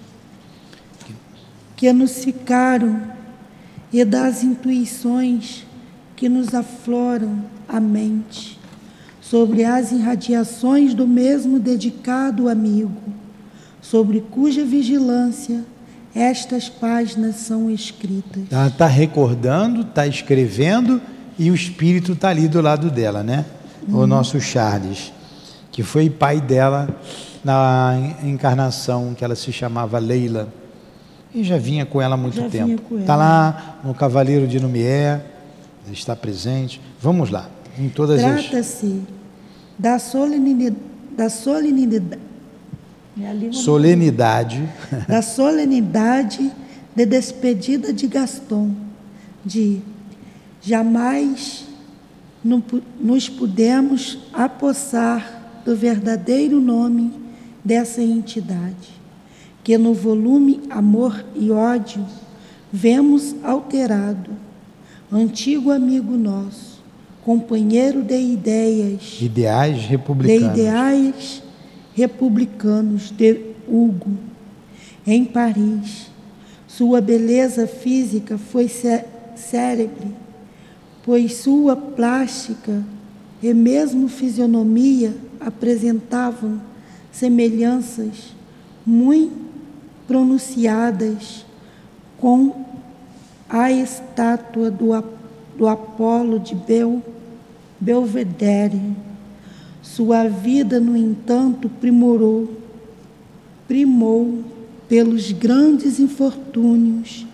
que nos ficaram e das intuições que nos afloram a mente sobre as irradiações do mesmo dedicado amigo, sobre cuja vigilância estas páginas são escritas. Ela está recordando, está escrevendo e o espírito está ali do lado dela, né? O uhum. nosso Charles, que foi pai dela na encarnação que ela se chamava Leila. E já vinha com ela há muito já tempo. Está lá no Cavaleiro de Numier, está presente. Vamos lá, em todas Trata-se as da solenidade, da solenidade, solenidade. da solenidade de despedida de Gaston, de jamais nos pudemos apossar do verdadeiro nome dessa entidade, que no volume Amor e Ódio vemos alterado, antigo amigo nosso, companheiro de ideias, ideais republicanos, de ideais republicanos de Hugo, em Paris. Sua beleza física foi célebre, pois sua plástica e mesmo fisionomia apresentavam semelhanças muito pronunciadas com a estátua do, do Apolo de Bel Belvedere. Sua vida, no entanto, primorou, primou pelos grandes infortúnios,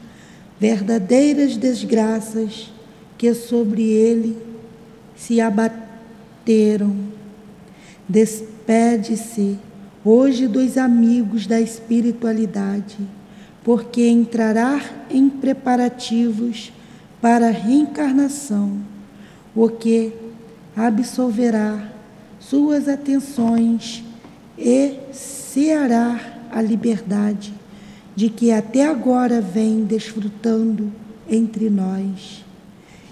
verdadeiras desgraças que sobre ele se abateram. Despede-se hoje dos amigos da espiritualidade, porque entrará em preparativos para a reencarnação, o que absolverá suas atenções e ceará a liberdade de que até agora vem desfrutando entre nós.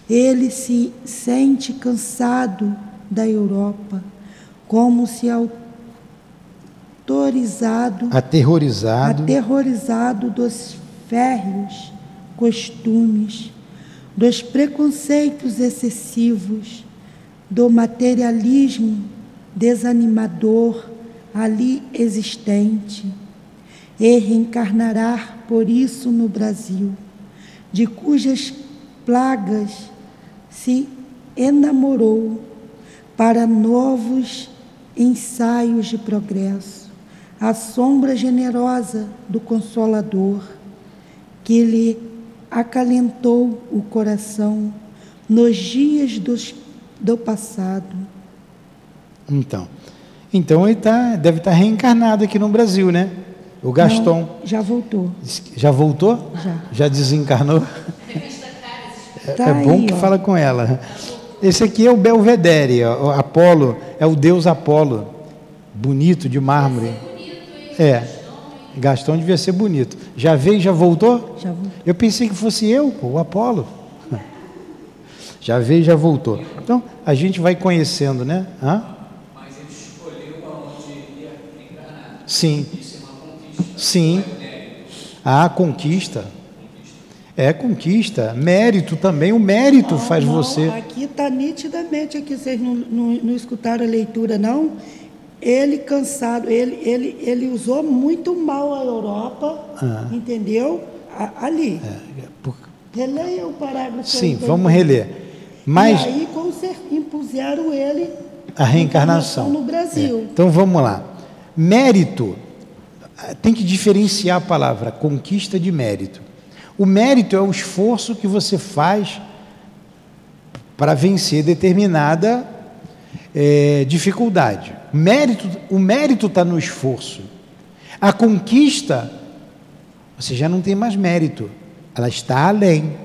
Ele se sente cansado da Europa, como se autorizado, aterrorizado, aterrorizado. dos férreos costumes, dos preconceitos excessivos, do materialismo desanimador ali existente, e reencarnará por isso no Brasil, de cujas plagas se enamorou para novos ensaios de progresso, a sombra generosa do Consolador, que lhe acalentou o coração nos dias dos, do passado. Então, então ele tá, deve estar tá reencarnado aqui no Brasil, né? O Gaston. Não, já voltou. Já voltou? Já. Já desencarnou? É, tá é bom aí, que ó. fala com ela. Esse aqui é o Belvedere, o Apolo, é o deus Apolo. Bonito de mármore. É. Gastão devia ser bonito. Já veio, já voltou? Já voltou. Eu pensei que fosse eu, o Apolo. Já veio, já voltou. Então, a gente vai conhecendo, né? Hã? Mas ele escolheu aonde ia encarnar. Sim. Isso é uma conquista. Sim. A conquista. É conquista, mérito também, o mérito não, faz não, você. Aqui está nitidamente, aqui vocês não, não, não escutaram a leitura, não? Ele cansado, ele, ele, ele usou muito mal a Europa, ah. entendeu? A, ali. É, por... Releia o parágrafo. Sim, vamos reler. Mas, e aí impuseram ele a reencarnação no Brasil. É. Então vamos lá. Mérito, tem que diferenciar a palavra conquista de mérito. O mérito é o esforço que você faz para vencer determinada é, dificuldade. Mérito, o mérito está no esforço. A conquista, você já não tem mais mérito. Ela está além.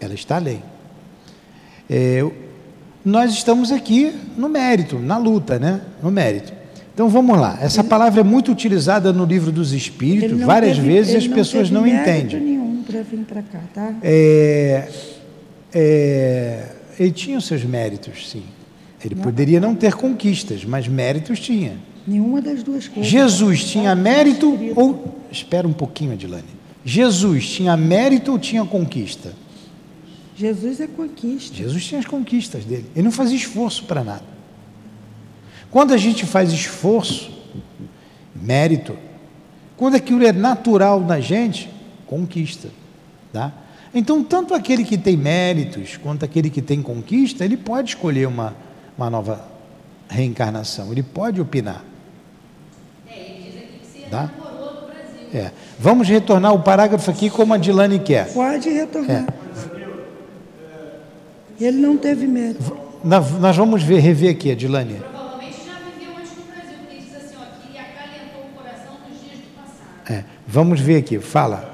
Ela está além. É, nós estamos aqui no mérito, na luta, né? No mérito. Então vamos lá. Essa ele, palavra é muito utilizada no livro dos Espíritos, várias teve, vezes as pessoas não, entendem para vir para cá, tá? É, é, ele tinha os seus méritos, sim. Ele não. poderia não ter conquistas, mas méritos tinha. Nenhuma das duas coisas. Jesus tinha mérito ou. Espera um pouquinho, Adilane. Jesus tinha mérito ou tinha conquista? Jesus é conquista. Jesus tinha as conquistas dele. Ele não fazia esforço para nada. Quando a gente faz esforço, mérito, quando aquilo é natural na gente, conquista. Tá? Então, tanto aquele que tem méritos quanto aquele que tem conquista, ele pode escolher uma, uma nova reencarnação, ele pode opinar. É, ele diz aqui que se tá? do Brasil. É. Vamos retornar o parágrafo aqui como a Dilane quer. Pode retornar. É. Ele não teve mérito. Nós, nós vamos ver, rever aqui, a Dilane. Provavelmente já viveu antes no Brasil, porque diz assim, ó, que acalentou o coração nos dias do passado. É. Vamos ver aqui, fala.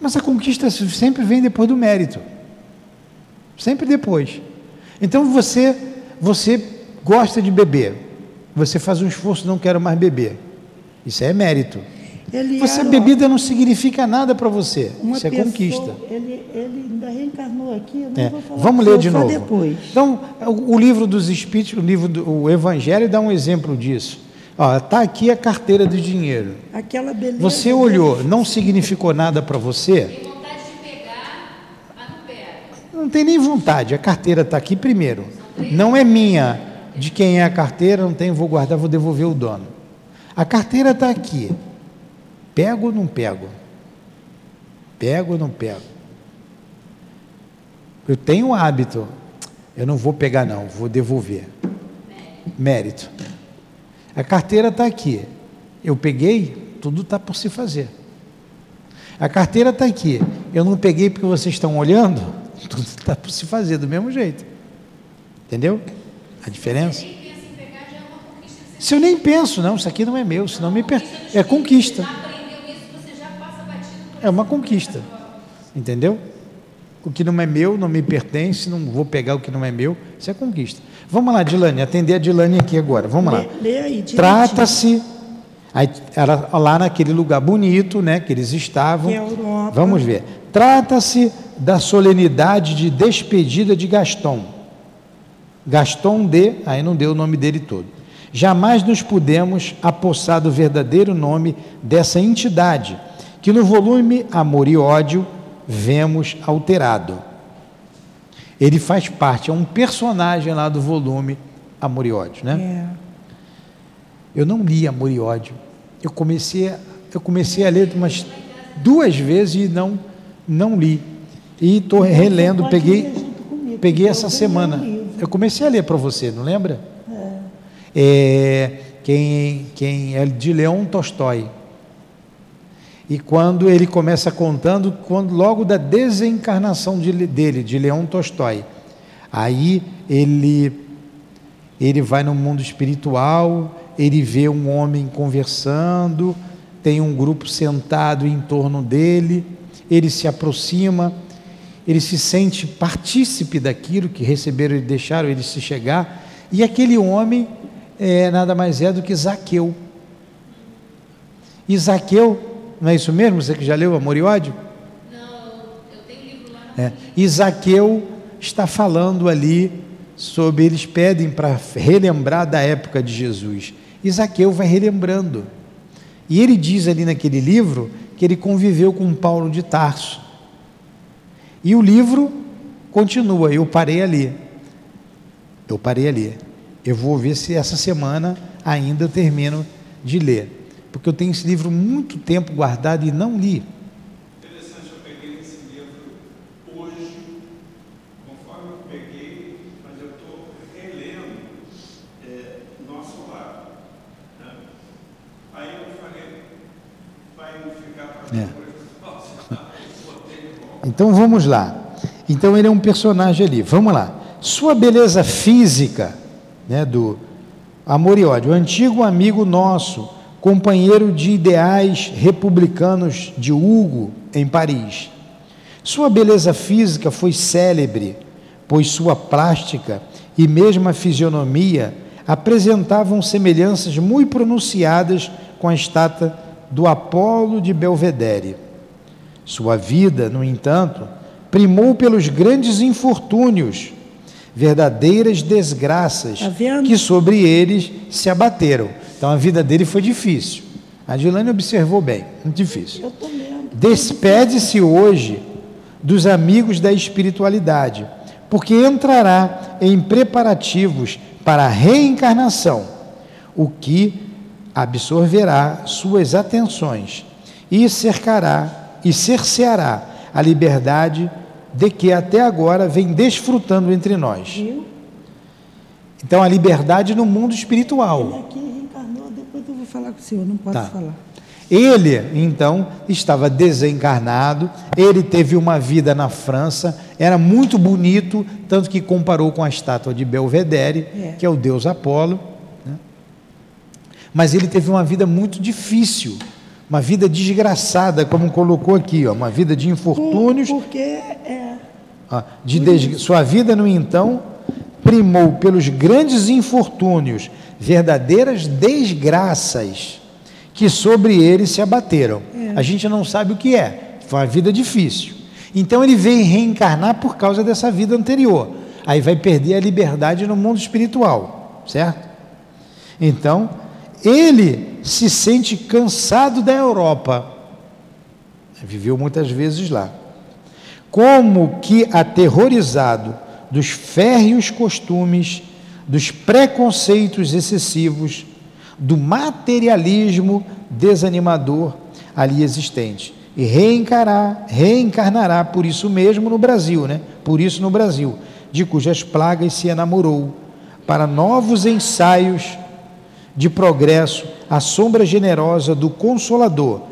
Mas a conquista sempre vem depois do mérito. Sempre depois. Então você, você gosta de beber. Você faz um esforço, não quero mais beber. Isso é mérito. Ele você era, bebida não significa nada para você. Isso é pessoa, conquista. Ele, ele ainda reencarnou aqui. É. Vamos ler de novo. Depois. Então, o, o, livro dos Espíritos, o livro do o Evangelho dá um exemplo disso. Está aqui a carteira de dinheiro. Aquela beleza. Você olhou, não significou nada para você? Não tem nem vontade. A carteira está aqui primeiro. Não é minha. De quem é a carteira, não tenho, vou guardar, vou devolver o dono. A carteira está aqui. Pego ou não pego? Pego ou não pego? Eu tenho o hábito. Eu não vou pegar, não, vou devolver. Mérito. A carteira está aqui. Eu peguei, tudo está por se fazer. A carteira está aqui. Eu não peguei porque vocês estão olhando, tudo está por se fazer do mesmo jeito. Entendeu? A diferença? Se eu nem penso, não, isso aqui não é meu, isso não me per... é conquista. É uma conquista. Entendeu? O que não é meu não me pertence, não vou pegar o que não é meu, isso é conquista. Vamos lá, Dilane, atender a Dilane aqui agora. Vamos lá. Lê, lê aí. Trata-se aí, era lá naquele lugar bonito, né, que eles estavam. É Europa. Vamos ver. Trata-se da solenidade de despedida de Gaston. Gaston de, aí não deu o nome dele todo. Jamais nos pudemos apossar do verdadeiro nome dessa entidade, que no volume Amor e Ódio vemos alterado. Ele faz parte, é um personagem lá do volume Amor e Ódio, né? É. Eu não li Amor e Ódio. Eu comecei, a- eu comecei a ler umas duas vezes e não, não li. E estou relendo, peguei, comigo, peguei essa semana. um. Eu comecei a ler para você, não lembra? É, quem, quem é de Leon Tolstói. E quando ele começa contando, quando logo da desencarnação de- dele, de Leon Tolstói, aí ele ele vai no mundo espiritual, ele vê um homem conversando, tem um grupo sentado em torno dele, ele se aproxima, ele se sente partícipe daquilo que receberam e deixaram ele se chegar, e aquele homem é nada mais é do que Zaqueu. E Zaqueu, não é isso mesmo? Você que já leu Amor e Ódio? Não, eu tenho livro lá É. Zaqueu está falando ali sobre, eles pedem para relembrar da época de Jesus. Zaqueu vai relembrando. E ele diz ali naquele livro que ele conviveu com Paulo de Tarso. E o livro continua, eu parei ali. Eu parei ali. Eu vou ver se essa semana ainda eu termino de ler. Porque eu tenho esse livro muito tempo guardado e não li. Interessante, eu peguei esse livro hoje, conforme eu peguei, mas eu estou relendo é, Nosso Lar. Né? Aí eu falei, vai ficar para É. volta. Então vamos lá. Então ele é um personagem ali. Vamos lá. Sua beleza física, né, do Amor e Ódio, antigo amigo nosso, companheiro de ideais republicanos de Hugo em Paris. Sua beleza física foi célebre, pois sua plástica e mesmo a fisionomia apresentavam semelhanças muito pronunciadas com a estátua do Apolo de Belvedere. Sua vida, no entanto, primou pelos grandes infortúnios, verdadeiras desgraças Tá que sobre eles se abateram. Então a vida dele foi difícil. A Dilane observou bem, muito difícil. Eu tô. Despede-se hoje dos amigos da espiritualidade, porque entrará em preparativos para a reencarnação, o que absorverá suas atenções e cercará e cerceará a liberdade de que até agora vem desfrutando entre nós. Então a liberdade no mundo espiritual. Ele aqui reencarnou, depois eu vou falar com o senhor, não posso Tá. falar. Ele, então, estava desencarnado, ele teve uma vida na França, era muito bonito, tanto que comparou com a estátua de Belvedere, É. que é o deus Apolo. né? Mas ele teve uma vida muito difícil, uma vida desgraçada, como colocou aqui, ó, uma vida de infortúnios, Por- Porque é, Ó, de des- Sua vida, no então, primou pelos grandes infortúnios, verdadeiras desgraças que sobre ele se abateram. A gente não sabe o que é, foi uma vida difícil. Então ele vem reencarnar por causa dessa vida anterior. Aí vai perder a liberdade no mundo espiritual, certo? Então, ele se sente cansado da Europa. Viveu muitas vezes lá como que aterrorizado dos férreos costumes, dos preconceitos excessivos, do materialismo desanimador ali existente. E reencarar, reencarnará por isso mesmo no Brasil, né? Por isso no Brasil, de cujas plagas se enamorou, para novos ensaios de progresso, a sombra generosa do Consolador,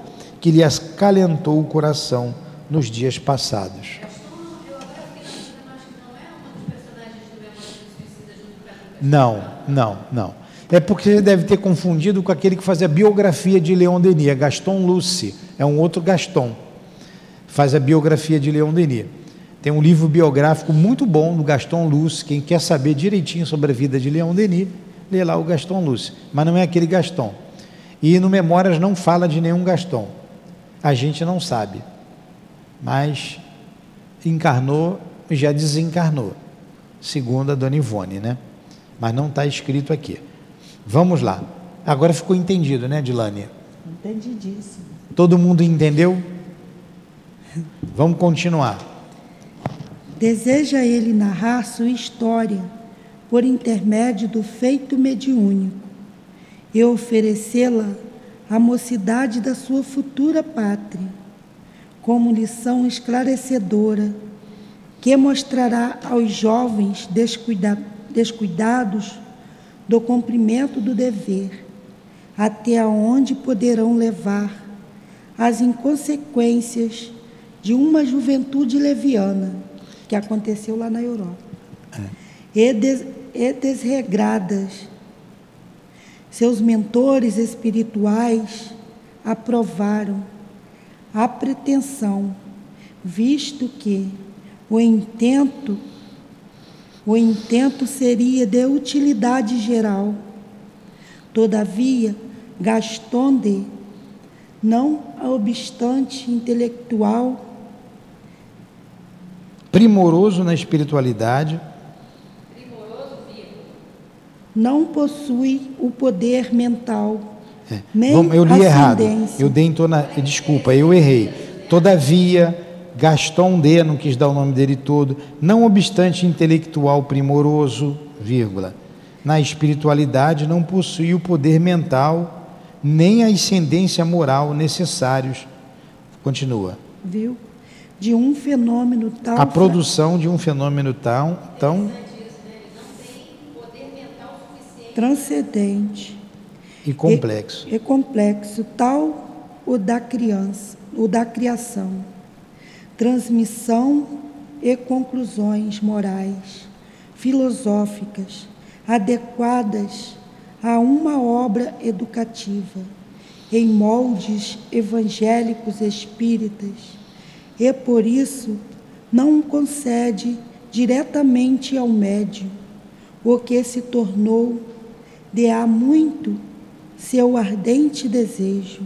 que lhe acalentou o coração nos dias passados. Eu agora fiquei imaginando, acho que não é uma dos personagens do Memória do Suicida junto com a Não, não, não. É porque você deve ter confundido com aquele que fazia a biografia de Leon Denis, é Gaston Lucy, é um outro Gaston. faz a biografia de Leon Denis. Tem um livro biográfico muito bom do Gaston Luce. Quem quer saber direitinho sobre a vida de Leon Denis, lê lá o Gaston Luce. Mas não é aquele Gaston. E no Memórias não fala de nenhum Gaston. A gente não sabe. Mas encarnou e já desencarnou, segundo a dona Ivone, né? Mas não está escrito aqui. Vamos lá. Agora ficou entendido, né, Dilane? Entendidíssimo. Todo mundo entendeu? Vamos continuar. Deseja ele narrar sua história por intermédio do feito mediúnico e oferecê-la à mocidade da sua futura pátria, como lição esclarecedora que mostrará aos jovens descuida descuidados do cumprimento do dever, até onde poderão levar as inconsequências de uma juventude leviana, que aconteceu lá na Europa, é. e, des e desregradas. Seus mentores espirituais aprovaram a pretensão, visto que o intento o intento seria de utilidade geral. Todavia, Gaston de, não obstante intelectual, primoroso na espiritualidade, não possui o poder mental. É. Nem Vamos, eu li errado. Eu dei na, desculpa, eu errei. Todavia, Gaston D, não quis dar o nome dele todo, não obstante intelectual primoroso, vírgula, na espiritualidade não possui o poder mental nem a ascendência moral necessários. Continua. Viu? De um fenômeno tão. A produção de um fenômeno tão. tão transcendente e complexo. E, e complexo, tal o da criança, o da criação transmissão e conclusões morais, filosóficas, adequadas a uma obra educativa, em moldes evangélicos espíritas, e por isso não concede diretamente ao médium o que se tornou de há muito seu ardente desejo.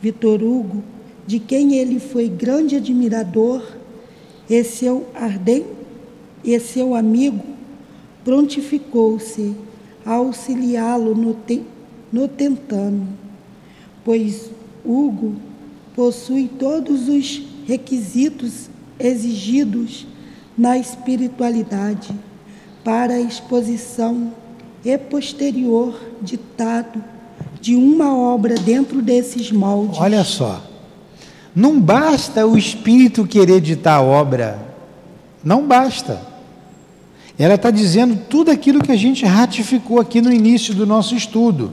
Vitor Hugo de quem ele foi grande admirador, e seu ardente e seu amigo prontificou-se a auxiliá-lo no, te, no pois Hugo possui todos os requisitos exigidos na espiritualidade para a exposição e posterior ditado de uma obra dentro desses moldes. Olha só, não basta o Espírito querer editar a obra, não basta. Ela está dizendo tudo aquilo que a gente ratificou aqui no início do nosso estudo.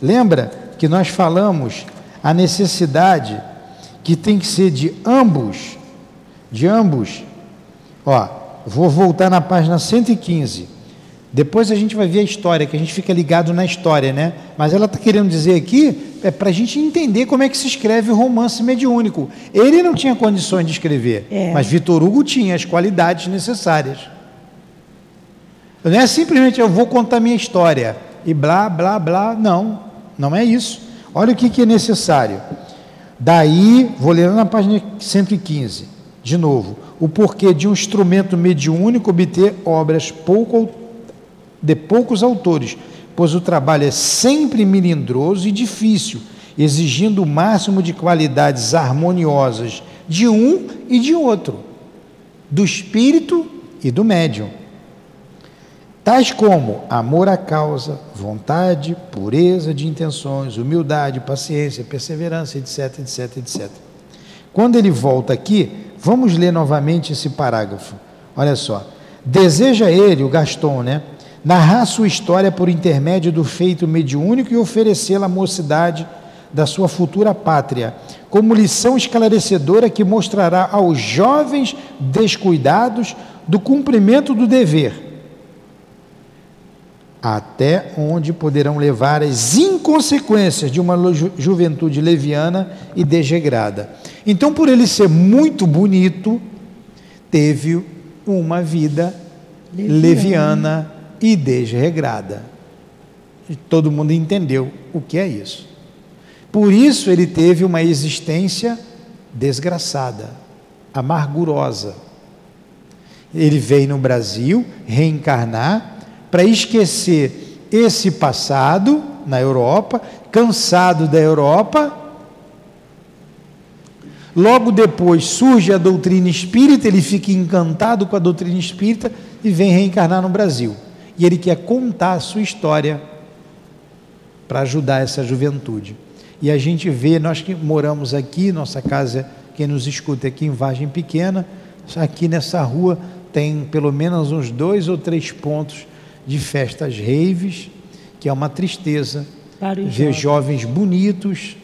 Lembra que nós falamos a necessidade que tem que ser de ambos, de ambos. Ó, vou voltar na página 115. Depois a gente vai ver a história, que a gente fica ligado na história, né? Mas ela está querendo dizer aqui, é para a gente entender como é que se escreve o romance mediúnico. Ele não tinha condições de escrever, é. mas Vitor Hugo tinha as qualidades necessárias. Não é simplesmente eu vou contar minha história e blá, blá, blá. Não, não é isso. Olha o que, que é necessário. Daí, vou ler na página 115, de novo. O porquê de um instrumento mediúnico obter obras pouco de poucos autores, pois o trabalho é sempre melindroso e difícil, exigindo o máximo de qualidades harmoniosas de um e de outro, do espírito e do médium. Tais como amor à causa, vontade, pureza de intenções, humildade, paciência, perseverança, etc, etc, etc. Quando ele volta aqui, vamos ler novamente esse parágrafo. Olha só. Deseja ele, o Gaston, né? Narrar sua história por intermédio do feito mediúnico e oferecê-la à mocidade da sua futura pátria, como lição esclarecedora que mostrará aos jovens descuidados do cumprimento do dever, até onde poderão levar as inconsequências de uma ju juventude leviana e degegrada. Então, por ele ser muito bonito, teve uma vida Leviana. leviana e desregrada. E todo mundo entendeu o que é isso. Por isso ele teve uma existência desgraçada, amargurosa. Ele veio no Brasil reencarnar para esquecer esse passado na Europa, cansado da Europa. Logo depois surge a doutrina espírita, ele fica encantado com a doutrina espírita e vem reencarnar no Brasil. E ele quer contar a sua história para ajudar essa juventude. E a gente vê, nós que moramos aqui, nossa casa, quem nos escuta aqui em Vargem Pequena, aqui nessa rua tem pelo menos uns dois ou três pontos de festas raves, que é uma tristeza ver jovens. jovens bonitos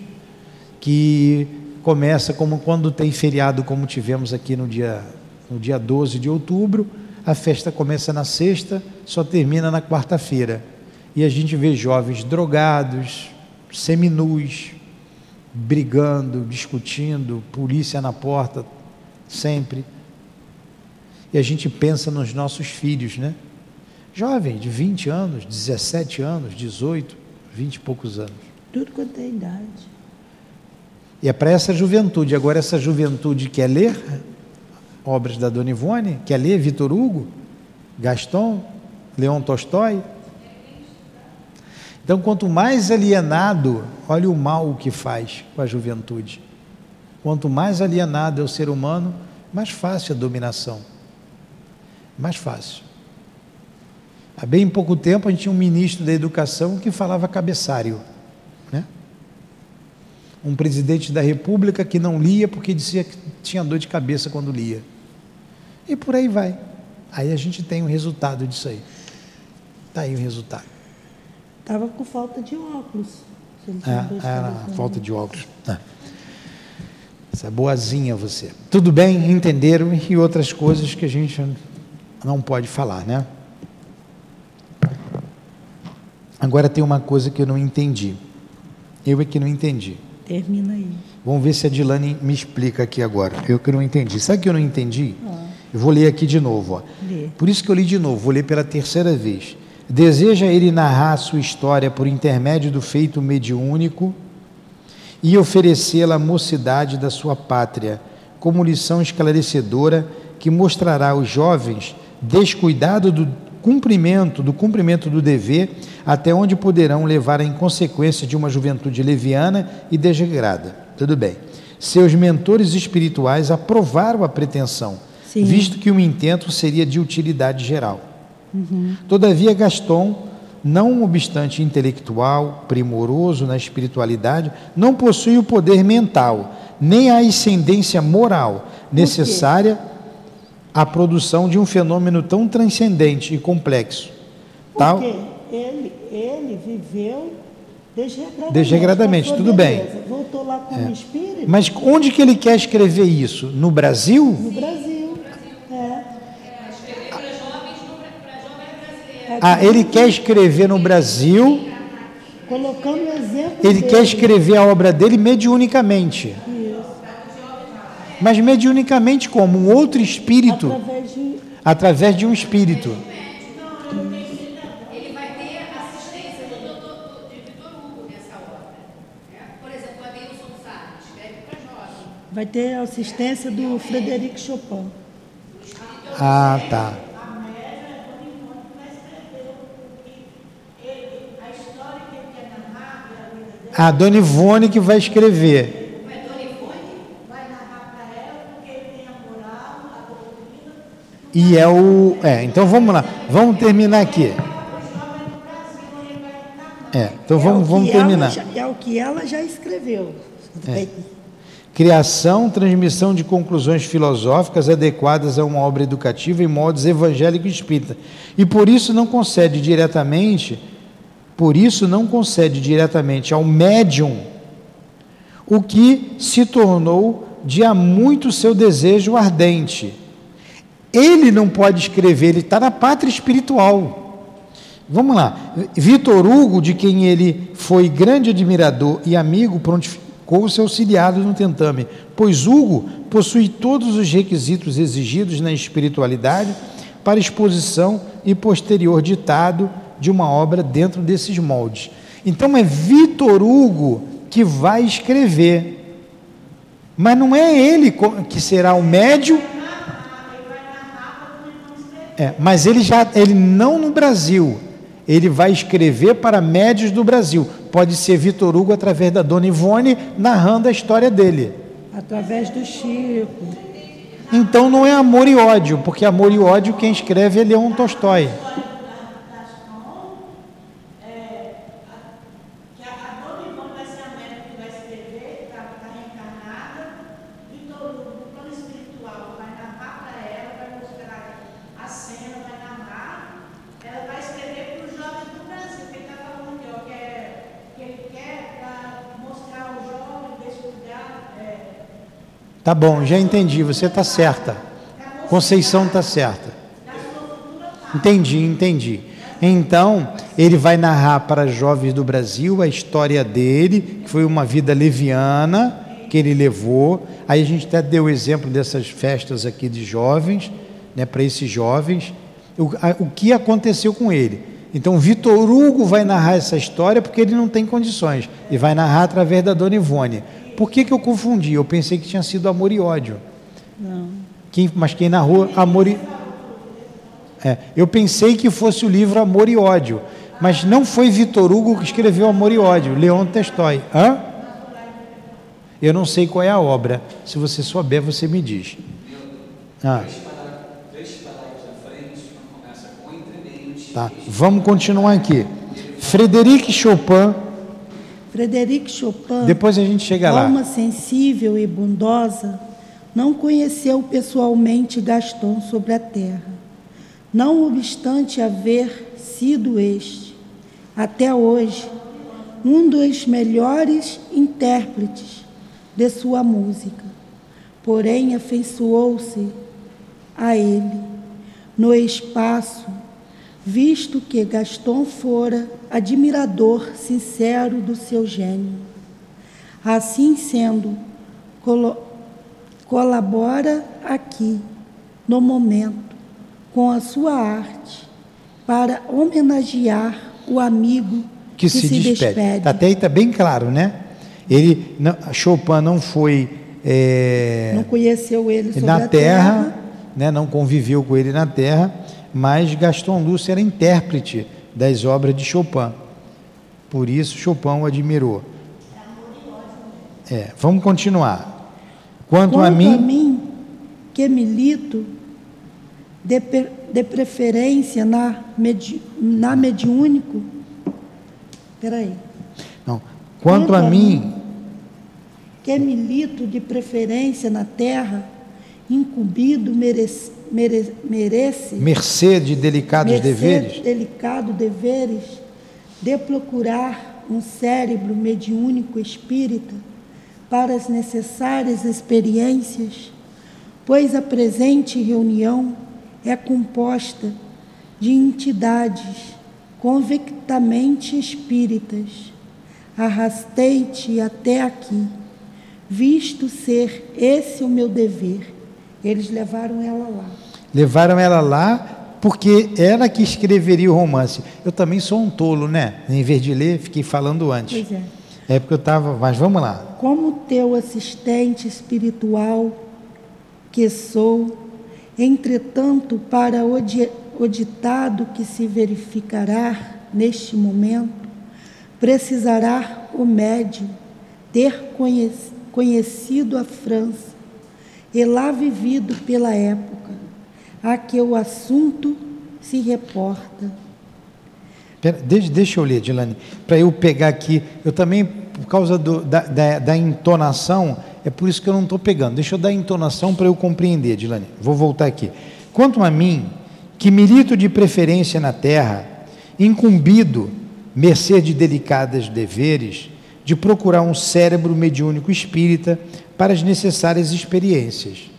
que começa como quando tem feriado como tivemos aqui no dia no dia 12 de outubro, a festa começa na sexta, só termina na quarta-feira. E a gente vê jovens drogados, seminus, brigando, discutindo, polícia na porta, sempre. E a gente pensa nos nossos filhos, né? Jovem, de 20 anos, 17 anos, 18, 20 e poucos anos. Tudo quanto é idade. E é para essa juventude. Agora, essa juventude quer ler obras da Dona Ivone, quer ler Vitor Hugo, Gaston, Leon Tolstói. Então, quanto mais alienado, olha o mal que faz com a juventude. Quanto mais alienado é o ser humano, mais fácil a dominação. Mais fácil. Há bem pouco tempo a gente tinha um ministro da educação que falava cabeçário, né? Um presidente da república que não lia porque dizia que tinha dor de cabeça quando lia. E por aí vai. Aí a gente tem o resultado disso aí. Está aí o resultado. Estava com falta de óculos. De É, era falta de óculos. É. Essa é boazinha você. Tudo bem, entenderam? E outras coisas que a gente não pode falar, né? Agora tem uma coisa que eu não entendi. Eu é que não entendi. Termina aí. Vamos ver se a Dilane me explica aqui agora. Eu que não entendi. Sabe o que eu não entendi? Ah. Eu vou ler aqui de novo. Por isso que eu li de novo, vou ler pela terceira vez. Deseja ele narrar sua história por intermédio do feito mediúnico e oferecê-la à mocidade da sua pátria, como lição esclarecedora que mostrará aos jovens descuidado do cumprimento do cumprimento do dever, até onde poderão levar a inconsequência de uma juventude leviana e desregrada. Tudo bem. Seus mentores espirituais aprovaram a pretensão, Sim. visto que o intento seria de utilidade geral. Todavia, Gaston, não obstante intelectual, primoroso na espiritualidade, não possui o poder mental, nem a ascendência moral necessária à produção de um fenômeno tão transcendente e complexo. Tal, Porque ele, ele viveu desregradamente. Desregradamente, tudo bem. É. beleza, Voltou lá como espírito mas onde que ele quer escrever isso? No Brasil? no Brasil. É. É, Ah, ele quer escrever no Brasil, Colocando o exemplo ele dele. quer escrever a obra dele mediunicamente. Isso. Mas mediunicamente como? Um outro espírito, Através de através de um espírito. Ele vai ter assistência do doutor de Vitor Hugo nessa obra. né? Por exemplo, o Adeilson Sá, escreve para jovem. vai ter a assistência do Frederic Chopin. Ah, tá. A Dona Ivone que vai escrever. E é o. É, então vamos lá. Vamos terminar aqui. É, então É vamos, que vamos terminar. já- é o que ela já escreveu. É. Criação, transmissão de conclusões filosóficas adequadas a uma obra educativa em modos evangélico e espírita. E por isso não concede diretamente, por isso não concede diretamente ao médium o que se tornou de há muito seu desejo ardente. Ele não pode escrever, ele está na pátria espiritual. Vamos lá. Vitor Hugo, de quem ele foi grande admirador e amigo ou-se auxiliado no tentame, pois Hugo possui todos os requisitos exigidos na espiritualidade para exposição e posterior ditado de uma obra dentro desses moldes. Então é Vitor Hugo que vai escrever. Mas não é ele que será o médio. É, mas ele já, ele não no Brasil. Ele vai escrever para médios do Brasil. Pode ser Vitor Hugo através da Dona Ivone narrando a história dele. Através do Chico. Então não é amor e ódio, porque amor e ódio quem escreve é Leon Tolstói. Tá bom, já entendi, você está certa. Conceição está certa. Entendi, entendi. Então, ele vai narrar para jovens do Brasil a história dele, que foi uma vida leviana que ele levou. Aí a gente até deu o exemplo dessas festas aqui de jovens, né, para esses jovens, o, a, o que aconteceu com ele. Então, Vitor Hugo vai narrar essa história porque ele não tem condições, e vai narrar através da Dona Ivone. Por que, que eu confundi? Eu pensei que tinha sido amor e ódio. Não. Quem, mas quem narrou amor e. É, eu pensei que fosse o livro Amor e Ódio, mas não foi Vitor Hugo que escreveu Amor e Ódio, Leon Tolstói. Hã? Eu não sei qual é a obra. Se você souber, você me diz. Ah. Tá. Vamos continuar aqui. Frederic Chopin Frederic Chopin, depois a gente chega lá. Alma sensível e bondosa, não conheceu pessoalmente Gaston sobre a terra. Não obstante haver sido este, até hoje, um dos melhores intérpretes de sua música. Porém, afeiçoou-se a ele no espaço visto que Gaston fora admirador sincero do seu gênio. Assim sendo, colabora aqui, no momento, com a sua arte, para homenagear o amigo que, que se, se, despede. despede. Até aí está bem claro, né? Ele, não, Chopin não foi. É, não conheceu ele na terra, terra, né? não conviveu com ele na terra mas Gaston Lúcio era intérprete das obras de Chopin. Por isso Chopin o admirou. É, vamos continuar. Quanto, Quanto a, mim, a mim, que milito de, de preferência na, medi, na mediúnico. Peraí. Não. Quanto, Quanto a, a mim, mim, que milito de preferência na terra, incumbido merece, mere, merece mercê de delicados mercê deveres, delicado deveres de procurar um cérebro mediúnico espírita para as necessárias experiências, pois a presente reunião é composta de entidades convictamente espíritas. Arrastei-te até aqui, visto ser esse o meu dever eles levaram ela lá. Levaram ela lá porque ela que escreveria o romance. Eu também sou um tolo, né? Em vez de ler, fiquei falando antes. Pois é. É porque eu estava. Mas vamos lá. Como teu assistente espiritual que sou, entretanto, para o, o ditado que se verificará neste momento, precisará o médium ter conhecido a França e lá vivido pela época a que o assunto se reporta. Pera, deixa, deixa eu ler, Dilane, para eu pegar aqui. Eu também, por causa do, da, da, da, entonação, é por isso que eu não estou pegando. Deixa eu dar a entonação para eu compreender, Dilane. Vou voltar aqui. Quanto a mim, que milito de preferência na terra, incumbido, mercê de delicados deveres, de procurar um cérebro mediúnico espírita para as necessárias experiências.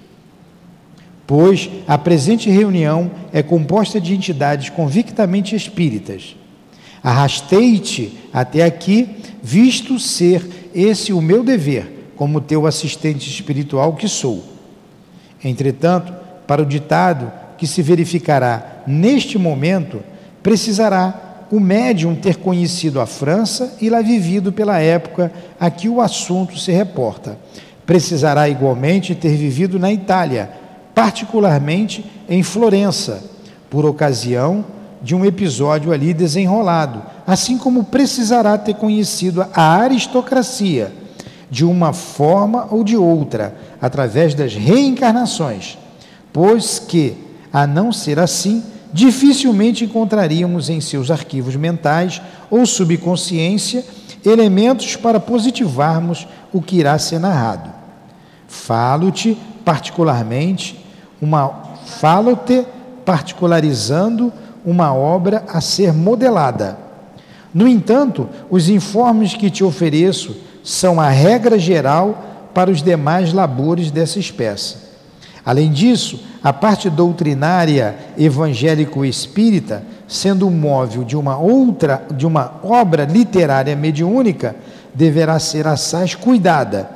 Pois a presente reunião é composta de entidades convictamente espíritas. Arrastei-te até aqui, visto ser esse o meu dever, como teu assistente espiritual que sou. Entretanto, para o ditado que se verificará neste momento, precisará o médium ter conhecido a França e lá vivido pela época a que o assunto se reporta. Precisará igualmente ter vivido na Itália, particularmente em Florença, por ocasião de um episódio ali desenrolado, assim como precisará ter conhecido a aristocracia de uma forma ou de outra, através das reencarnações, pois que, a não ser assim, dificilmente encontraríamos em seus arquivos mentais ou subconsciência elementos para positivarmos o que irá ser narrado. Falo-te particularmente uma falo-te particularizando uma obra a ser modelada. No entanto, os informes que te ofereço são a regra geral para os demais labores dessa espécie. Além disso, a parte doutrinária evangélico-espírita, sendo móvel de uma outra, de uma obra literária mediúnica, deverá ser assaz cuidada,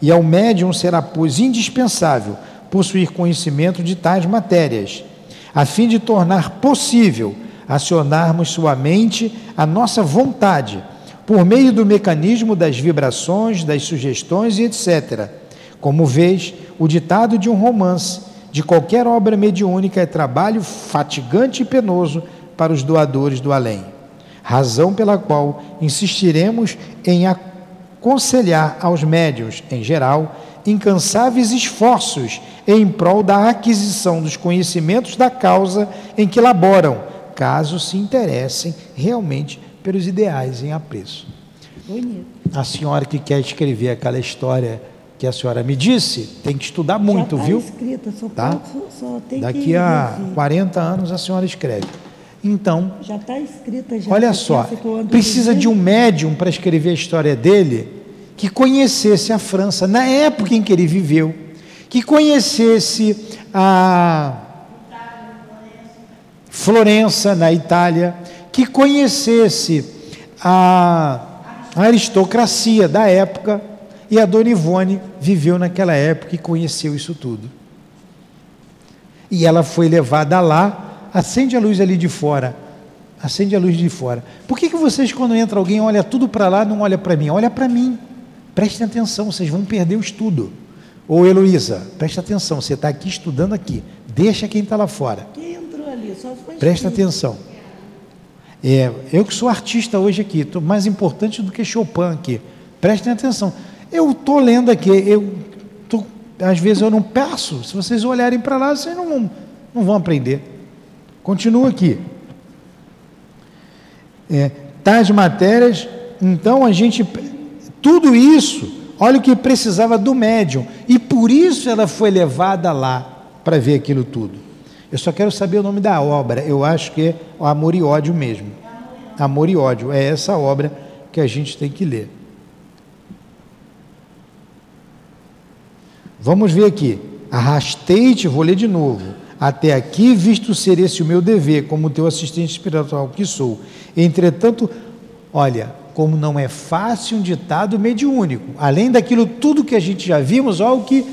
e ao médium será, pois, indispensável possuir conhecimento de tais matérias, a fim de tornar possível acionarmos sua mente a nossa vontade, por meio do mecanismo das vibrações, das sugestões e etc. Como vês, o ditado de um romance, de qualquer obra mediúnica, é trabalho fatigante e penoso para os doadores do além. Razão pela qual insistiremos em aconselhar aos médios, em geral, incansáveis esforços em prol da aquisição dos conhecimentos da causa em que laboram, caso se interessem realmente pelos ideais em apreço. Bonito. A senhora que quer escrever aquela história que a senhora me disse, tem que estudar muito, Já tá viu? Escrita, só tá? Pode, só tem Daqui que a 40 anos a senhora escreve. Então, já está escrita já. Olha só, precisa de um médium para escrever a história dele que conhecesse a França na época em que ele viveu, que conhecesse a Florença na Itália, que conhecesse a aristocracia da época e a Dona Ivone viveu naquela época e conheceu isso tudo. E ela foi levada lá, acende a luz ali de fora. Acende a luz de fora. Por que, que vocês, quando entra alguém, olha tudo para lá, não olha para mim? Olha para mim. Prestem atenção, vocês vão perder o estudo. Ô Heloísa, preste atenção, você está aqui estudando aqui. Deixa quem está lá fora. Quem entrou ali? Só foi Presta atenção. É, eu que sou artista hoje aqui, estou mais importante do que Chopin aqui. Prestem atenção. Eu estou lendo aqui, eu tô, às vezes eu não peço. Se vocês olharem para lá, vocês não vão, não vão aprender. Continua aqui. É, tais matérias, então a gente. Tudo isso, olha o que precisava do médium. E por isso ela foi levada lá para ver aquilo tudo. Eu só quero saber o nome da obra. Eu acho que é Amor e Ódio mesmo. Amor e Ódio. É essa obra que a gente tem que ler. Vamos ver aqui. Arrastei-te, vou ler de novo. Até aqui, visto ser esse o meu dever, como teu assistente espiritual que sou. Entretanto, olha, como não é fácil um ditado mediúnico. Além daquilo tudo que a gente já vimos, olha o que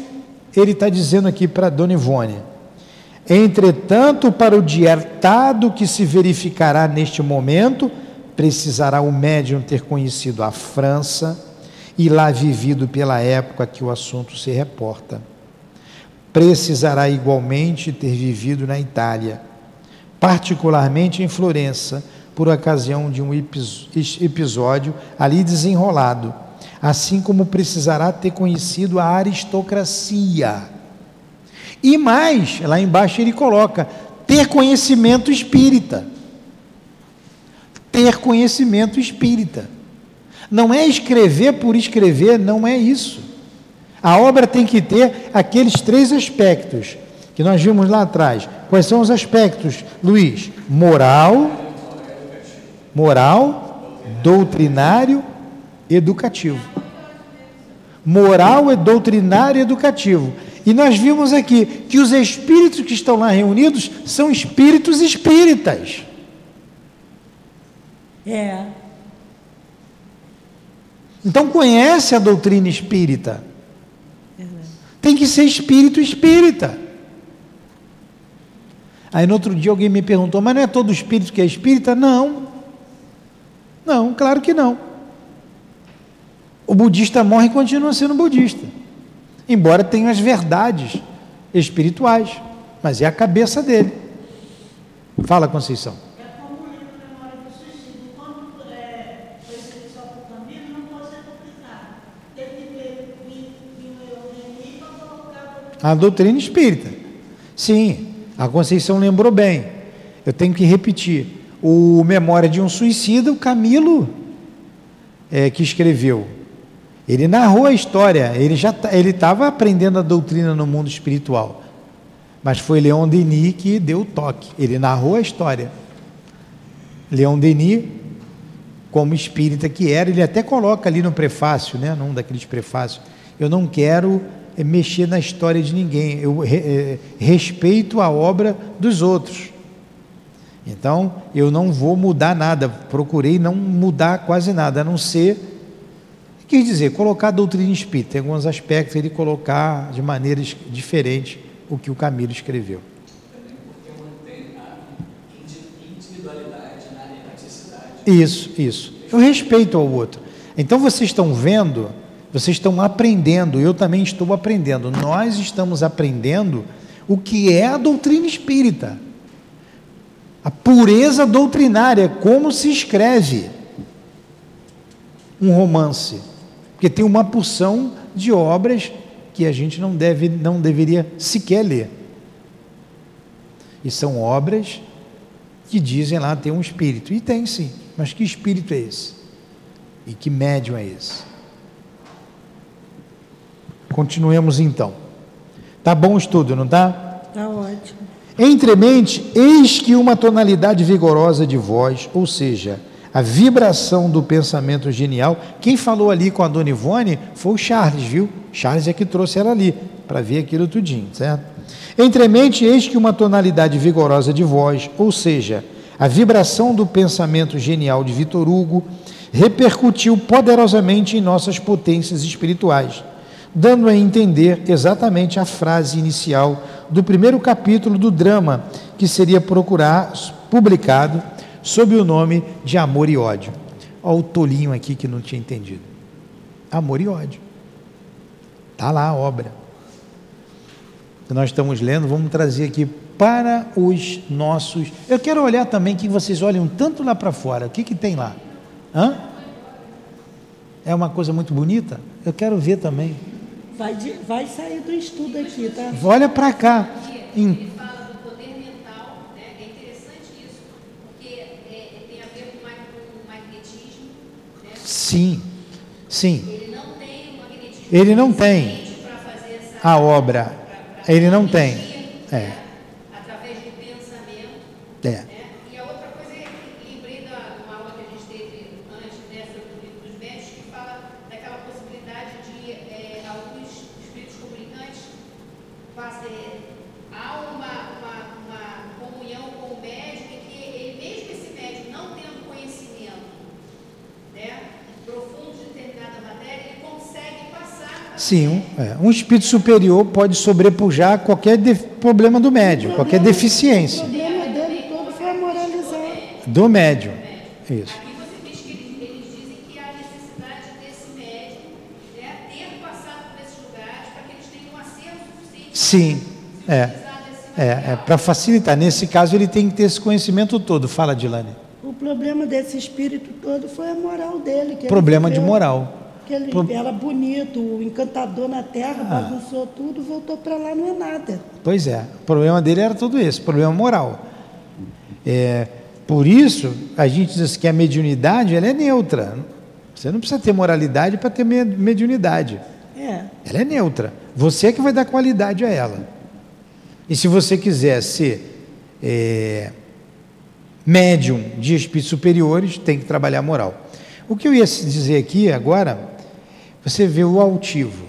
ele está dizendo aqui para Dona Ivone. Entretanto, para o dietado que se verificará neste momento, precisará o médium ter conhecido a França, e lá vivido pela época que o assunto se reporta. Precisará igualmente ter vivido na Itália, particularmente em Florença, por ocasião de um episódio ali desenrolado, assim como precisará ter conhecido a aristocracia. E mais, lá embaixo ele coloca, ter conhecimento espírita. Ter conhecimento espírita. Não é escrever por escrever, não é isso. A obra tem que ter aqueles três aspectos que nós vimos lá atrás. Quais são os aspectos, Luiz? Moral, moral, doutrinário, educativo. Moral é doutrinário educativo. E nós vimos aqui que os espíritos que estão lá reunidos são espíritos espíritas. É. Então conhece a doutrina espírita. Verdade. Tem que ser espírito espírita. Aí no outro dia alguém me perguntou, mas não é todo espírito que é espírita? Não. Não, claro que não. O budista morre e continua sendo budista. Embora tenha as verdades espirituais, mas é a cabeça dele. Fala, Conceição. É é, A doutrina espírita. Sim, a Conceição lembrou bem. Eu tenho que repetir. O Memória de um Suicida, o Camilo é, que escreveu. Ele narrou a história, ele já ele estava aprendendo a doutrina no mundo espiritual. Mas foi Leon Denis que deu o toque. Ele narrou a história. Leon Denis, como espírita que era, ele até coloca ali no prefácio, né, num daqueles prefácios, eu não quero eh, mexer na história de ninguém, eu eh, respeito a obra dos outros. Então, eu não vou mudar nada, procurei não mudar quase nada, a não ser, quer dizer, colocar a doutrina espírita, tem alguns aspectos ele colocar de maneiras diferentes o que o Camilo escreveu. Isso, isso. Eu respeito ao outro. Então vocês estão vendo, vocês estão aprendendo, eu também estou aprendendo. Nós estamos aprendendo o que é a doutrina espírita. A pureza doutrinária, como se escreve um romance. Porque tem uma porção de obras que a gente não deve, não deveria sequer ler. E são obras que dizem lá ter um espírito. E tem sim. Mas que espírito é esse? E que médium é esse? Continuemos então. Tá bom o estudo, não tá? Entremente, eis que uma tonalidade vigorosa de voz, ou seja, a vibração do pensamento genial. Quem falou ali com a Dona Ivone foi o Charles, viu? Charles é que trouxe ela ali, para ver aquilo tudinho, certo? Entremente, eis que uma tonalidade vigorosa de voz, ou seja, a vibração do pensamento genial de Vitor Hugo, repercutiu poderosamente em nossas potências espirituais, dando a entender exatamente a frase inicial do primeiro capítulo do drama que seria procurar publicado sob o nome de Amor e Ódio. Olha o tolinho aqui que não tinha entendido. Amor e ódio. Está lá a obra. Que nós estamos lendo, vamos trazer aqui para os nossos. Eu quero olhar também que vocês olhem tanto lá para fora. O que, que tem lá? Hã? É uma coisa muito bonita? Eu quero ver também. Vai, de- vai sair do estudo aqui, tá? Olha para cá. Em- Ele fala do poder mental, né? interessante isso, porque tem a ver com, ma- com o magnetismo. Né? Sim, sim. Ele não tem o magnetismo Ele não tem suficiente para fazer essa a obra. Ele não tem. É, né? através do pensamento. é. Né? E a outra coisa é que lembrei da uma aula que a gente teve antes dessa do livro dos médicos, que fala daquela possibilidade de eh, alguns espíritos comunicantes fazer há uma, uma, uma comunhão com o médico em que ele, mesmo esse médico não tendo conhecimento né, profundo de determinada matéria, ele consegue passar para Sim, um, é, um espírito superior pode sobrepujar qualquer de- problema do médium, qualquer O deficiência problema dele todo foi moralizar. do médium. Isso. Aqui você diz que eles, eles dizem que há necessidade desse médico ter passado por esses lugares para que eles tenham acervo suficiente Sim, é. É, material. é para facilitar. Nesse caso, ele tem que ter esse conhecimento todo. Fala, Dilane. O problema desse espírito todo foi a moral dele. Problema de moral. Que ele Pro- era bonito, o encantador na terra, Ah. bagunçou tudo, voltou para lá, não é nada. Pois é, o problema dele era tudo esse, problema moral. É, por isso, a gente diz assim que a mediunidade ela é neutra. Você não precisa ter moralidade para ter me- mediunidade. É. Ela é neutra. Você é que vai dar qualidade a ela. E se você quiser ser é, médium de espíritos superiores, tem que trabalhar a moral. O que eu ia dizer aqui agora, você vê o altivo.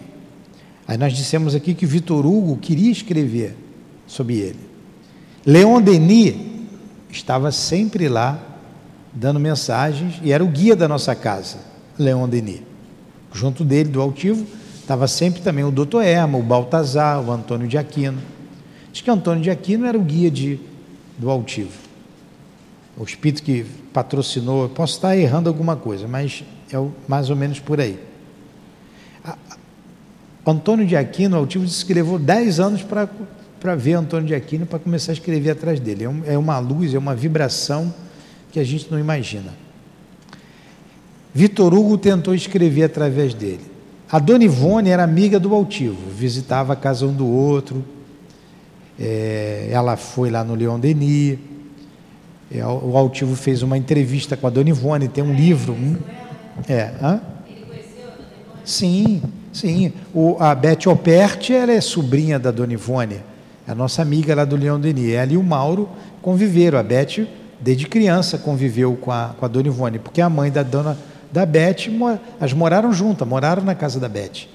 Aí nós dissemos aqui que Vitor Hugo queria escrever sobre ele. Leon Denis estava sempre lá dando mensagens, e era o guia da nossa casa, Leon Denis. Junto dele, do altivo, estava sempre também o doutor Erma, o Baltazar, o Antônio de Aquino. Diz que Antônio de Aquino era o guia de, do altivo. O espírito que patrocinou, posso estar errando alguma coisa, mas é mais ou menos por aí. Antônio de Aquino, o altivo, disse que levou 10 anos para ver Antônio de Aquino para começar a escrever atrás dele. É, um, é uma luz, é uma vibração que a gente não imagina. Vitor Hugo tentou escrever através dele. A Dona Ivone era amiga do altivo, visitava a casa um do outro. É, ela foi lá no Leon Denis. É, o altivo fez uma entrevista com a Dona Ivone, tem um livro. Um, é, hã? Sim, sim. O, a Beth Operti, ela é sobrinha da Dona Ivone, a nossa amiga lá do Leão Denis. Ela e o Mauro conviveram. A Beth, desde criança, conviveu com a, com a Dona Ivone, porque a mãe da Dona da Beth, elas moraram juntas, moraram na casa da Beth.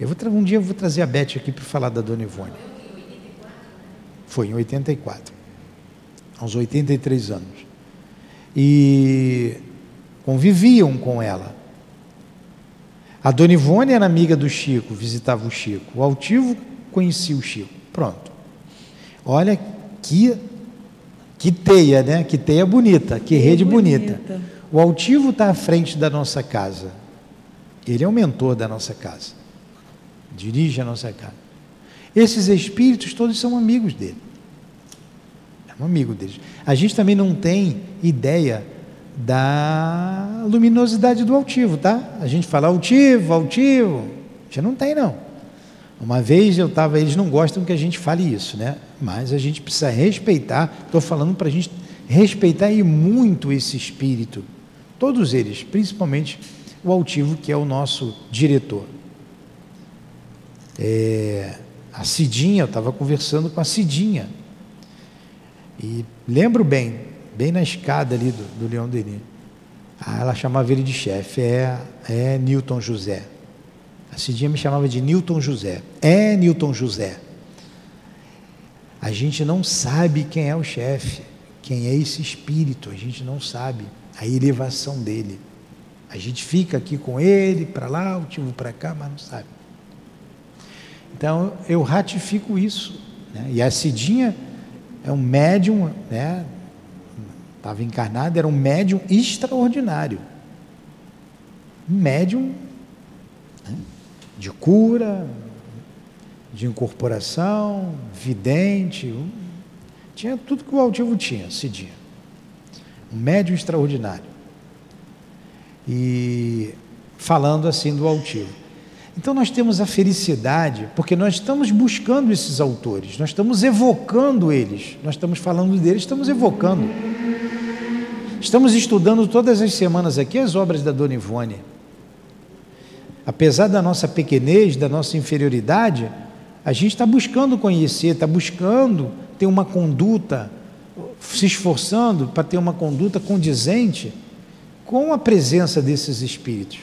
Eu vou, um dia eu vou trazer a Beth aqui para falar da Dona Ivone. Foi em 84, aos 83 anos. E conviviam com ela. A Dona Ivone era amiga do Chico, visitava o Chico. O altivo conhecia o Chico. Pronto. Olha que, que teia, né? Que teia bonita, que, que rede bonita. bonita. O altivo está à frente da nossa casa. Ele é o mentor da nossa casa. Dirige a nossa casa. Esses espíritos todos são amigos dele. É um amigo deles. A gente também não tem ideia da luminosidade do altivo, tá? A gente fala altivo, altivo. Gente não tem, não. Uma vez eu estava, eles não gostam que a gente fale isso, né? Mas a gente precisa respeitar, estou falando para a gente respeitar e muito esse espírito. Todos eles, principalmente o altivo, que é o nosso diretor. É, a Cidinha, eu estava conversando com a Cidinha. E lembro bem, bem na escada ali do, do Leão Denis. Ah, ela chamava ele de chefe, é, é Newton José. A Cidinha me chamava de Newton José. É Newton José. A gente não sabe quem é o chefe, quem é esse espírito, a gente não sabe a elevação dele. A gente fica aqui com ele, para lá, o tio para cá, mas não sabe. Então eu ratifico isso. Né? E a Cidinha é um médium, né? Estava encarnado, era um médium extraordinário. Um médium né, de cura, de incorporação, vidente, um, tinha tudo que o altivo tinha, Cidinha. Um médium extraordinário. E falando assim do altivo. Então nós temos a felicidade, porque nós estamos buscando esses autores, nós estamos evocando eles, nós estamos falando deles, estamos evocando. Estamos estudando todas as semanas aqui as obras da Dona Ivone. Apesar da nossa pequenez, da nossa inferioridade, a gente está buscando conhecer, está buscando ter uma conduta, se esforçando para ter uma conduta condizente com a presença desses espíritos.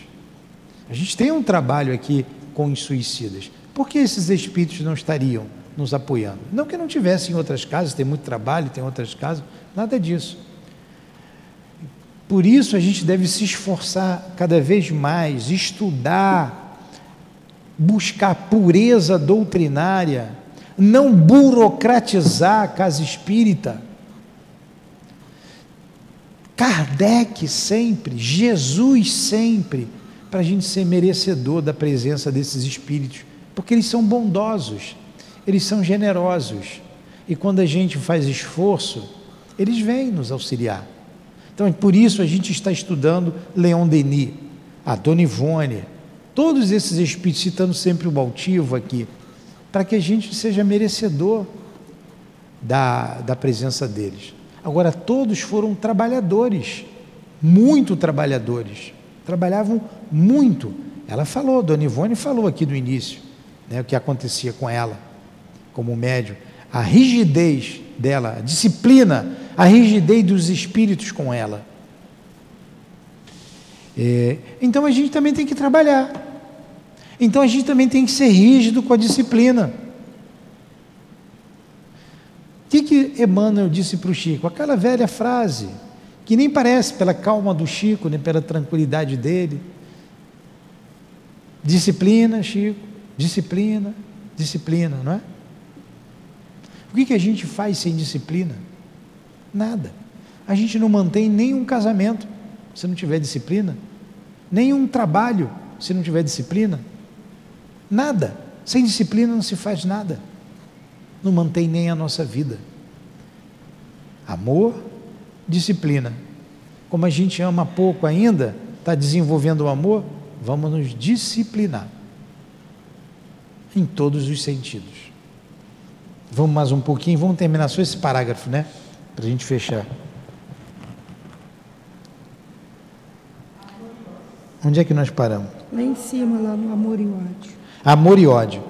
A gente tem um trabalho aqui com os suicidas. Por que esses espíritos não estariam nos apoiando? Não que não tivessem em outras casas, tem muito trabalho, tem outras casas, nada disso. Por isso a gente deve se esforçar cada vez mais, estudar, buscar pureza doutrinária, não burocratizar a casa espírita. Kardec sempre, Jesus sempre, para a gente ser merecedor da presença desses espíritos, porque eles são bondosos, eles são generosos, e quando a gente faz esforço, eles vêm nos auxiliar. Então, é por isso a gente está estudando Leon Denis, a Dona Ivone, todos esses espíritos, citando sempre o altivo aqui, para que a gente seja merecedor da, da presença deles. Agora, todos foram trabalhadores, muito trabalhadores, trabalhavam muito. Ela falou, Dona Ivone falou aqui no início, né, o que acontecia com ela, como médium, a rigidez dela, a disciplina a rigidez dos espíritos com ela. É, então a gente também tem que trabalhar. Então a gente também tem que ser rígido com a disciplina. O que, que Emmanuel disse para o Chico? Aquela velha frase que nem parece pela calma do Chico, nem pela tranquilidade dele. Disciplina, Chico, disciplina, disciplina, não é? O que, que a gente faz sem disciplina? Nada. A gente não mantém nenhum casamento se não tiver disciplina, nenhum trabalho se não tiver disciplina. Nada. Sem disciplina não se faz nada. Não mantém nem a nossa vida. Amor, disciplina. Como a gente ama pouco ainda, está desenvolvendo o amor, vamos nos disciplinar. Em todos os sentidos. Vamos mais um pouquinho, vamos terminar só esse parágrafo, né? Para a gente fechar. Onde é que nós paramos? Lá em cima, lá no amor e ódio. Amor e ódio.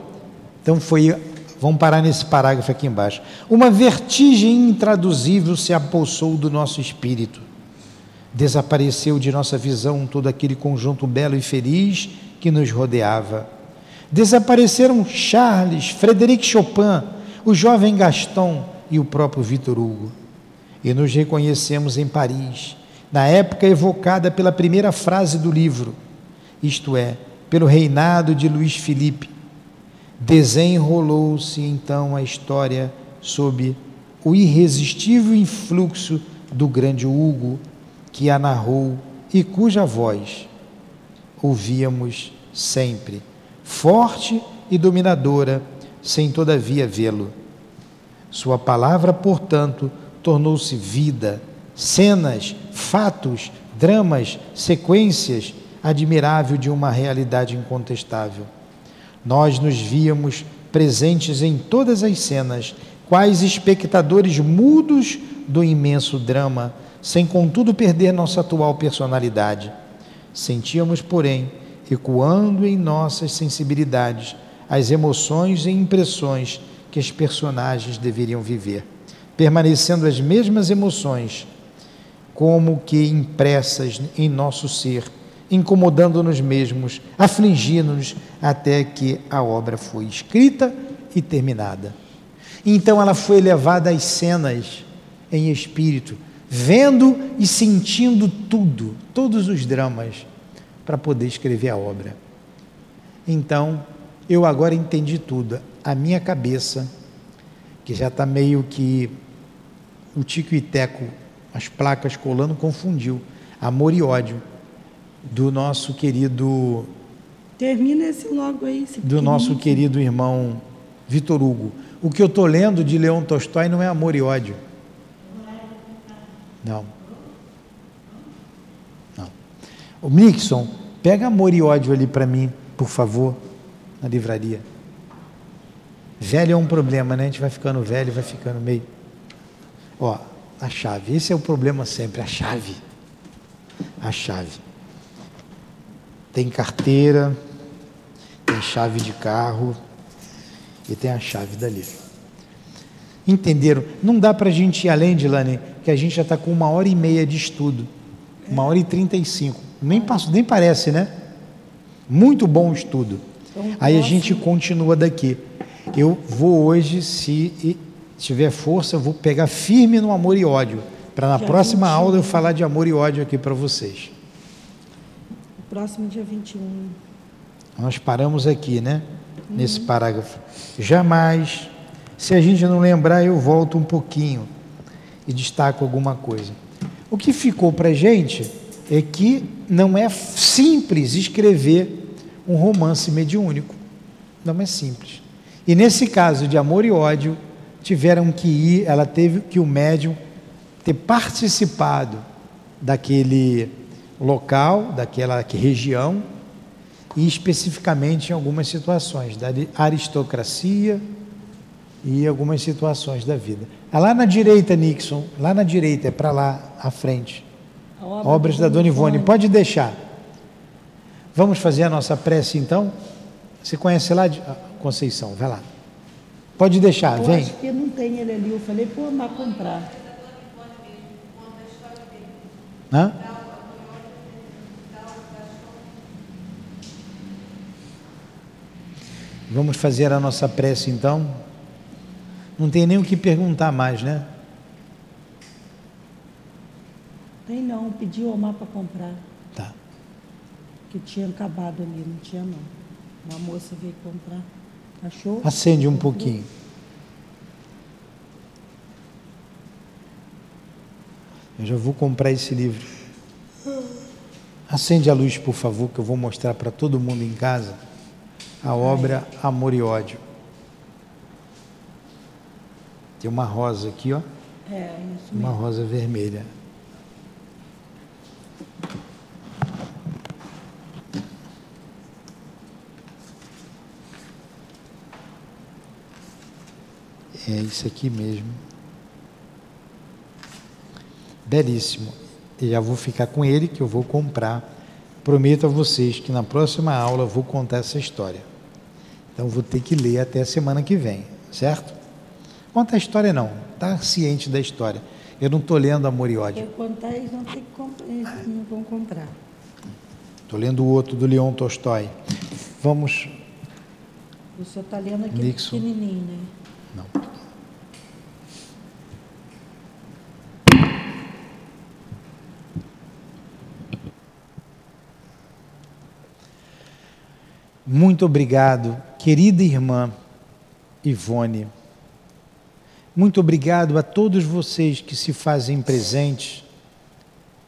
Então foi. Vamos parar nesse parágrafo aqui embaixo. Uma vertigem intraduzível se apossou do nosso espírito. Desapareceu de nossa visão todo aquele conjunto belo e feliz que nos rodeava. Desapareceram Charles, Frederic Chopin, o jovem Gaston e o próprio Victor Hugo. E nos reconhecemos em Paris, na época evocada pela primeira frase do livro, isto é, pelo reinado de Luís Felipe. Desenrolou-se então a história sob o irresistível influxo do grande Hugo, que a narrou e cuja voz ouvíamos sempre, forte e dominadora, sem todavia vê-lo. Sua palavra, portanto, tornou-se vida, cenas, fatos, dramas, sequências, admirável de uma realidade incontestável. Nós nos víamos presentes em todas as cenas, quais espectadores mudos do imenso drama, sem contudo perder nossa atual personalidade. Sentíamos, porém, ecoando em nossas sensibilidades as emoções e impressões que os personagens deveriam viver, permanecendo as mesmas emoções, como que impressas em nosso ser, incomodando-nos mesmos, afligindo-nos, até que a obra foi escrita e terminada. Então ela foi levada às cenas em espírito, vendo e sentindo tudo, todos os dramas, para poder escrever a obra. Então, eu agora entendi tudo. A minha cabeça, que já está meio que o tico e teco, as placas colando, confundiu amor e ódio do nosso querido. Termina esse logo aí. Do nosso querido irmão Vitor Hugo. O que eu estou lendo de Leon Tolstói não é amor e ódio. Não. Não. O Nixon, pega amor e ódio ali para mim, por favor, na livraria. Velho é um problema, né? A gente vai ficando velho, vai ficando meio. Ó, a chave. Esse é o problema sempre, a chave. A chave. Tem carteira, tem chave de carro e tem a chave dali. Entenderam? Não dá para a gente ir além, Dilane, que a gente já está com uma hora e meia de estudo. Uma hora e trinta e cinco. Nem, passo, nem parece, né? Muito bom o estudo. Então, Aí a gente continua daqui. Eu vou hoje, se tiver força, eu vou pegar firme no amor e ódio. Para na dia próxima 21. aula eu falar de amor e ódio aqui para vocês. O próximo dia 21. Nós paramos aqui, né? Uhum. Nesse parágrafo. Jamais, se a gente não lembrar, eu volto um pouquinho e destaco alguma coisa. O que ficou para a gente é que não é simples escrever um romance mediúnico. Não é simples. E nesse caso de amor e ódio, tiveram que ir, ela teve que o médium ter participado daquele local, daquela região, e especificamente em algumas situações da aristocracia e algumas situações da vida. É lá na direita, Nixon, lá na direita, é para lá à frente. Obra Obras da Dona Ivone. Pode deixar. Vamos fazer a nossa prece então? Você conhece lá, de... Conceição? Vai lá. Pode deixar, eu vem. Acho que não tem ele ali. Eu falei, pô, mas comprar. Hã? Vamos fazer a nossa prece então? Não tem nem o que perguntar mais, né? Tem não, pedi o Omar para comprar, Tá. que tinha acabado ali, não tinha não. Uma moça veio comprar. Achou? Acende um pouquinho. Eu já vou comprar esse livro. Acende a luz, por favor, que eu vou mostrar para todo mundo em casa a obra Amor e Ódio. Tem uma rosa aqui, ó, É, isso uma mesmo. rosa vermelha. É isso aqui mesmo. Belíssimo. E já vou ficar com ele que eu vou comprar. Prometo a vocês que na próxima aula eu vou contar essa história. Então vou ter que ler até a semana que vem, certo? Conta a história não, tá ciente da história. Eu não estou lendo Amor e Ódio. Quer contar, eles não, tem que comp- eles não vão comprar. Estou lendo o outro do Leon Tolstói. Vamos. O senhor está lendo aquele Nixon. pequenininho, né? Não. Muito obrigado, querida irmã Ivone. Muito obrigado a todos vocês que se fazem presentes,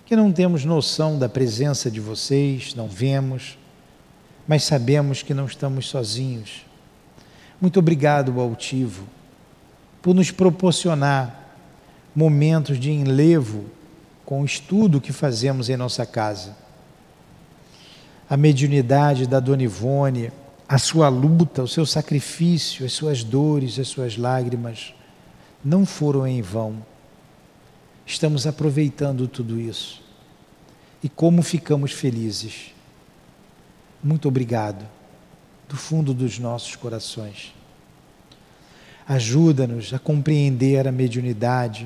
que não temos noção da presença de vocês, não vemos, mas sabemos que não estamos sozinhos. Muito obrigado, Altivo, por nos proporcionar momentos de enlevo com o estudo que fazemos em nossa casa. A mediunidade da Dona Ivone, a sua luta, o seu sacrifício, as suas dores, as suas lágrimas, não foram em vão. Estamos aproveitando tudo isso. E como ficamos felizes. Muito obrigado do fundo dos nossos corações. Ajuda-nos a compreender a mediunidade,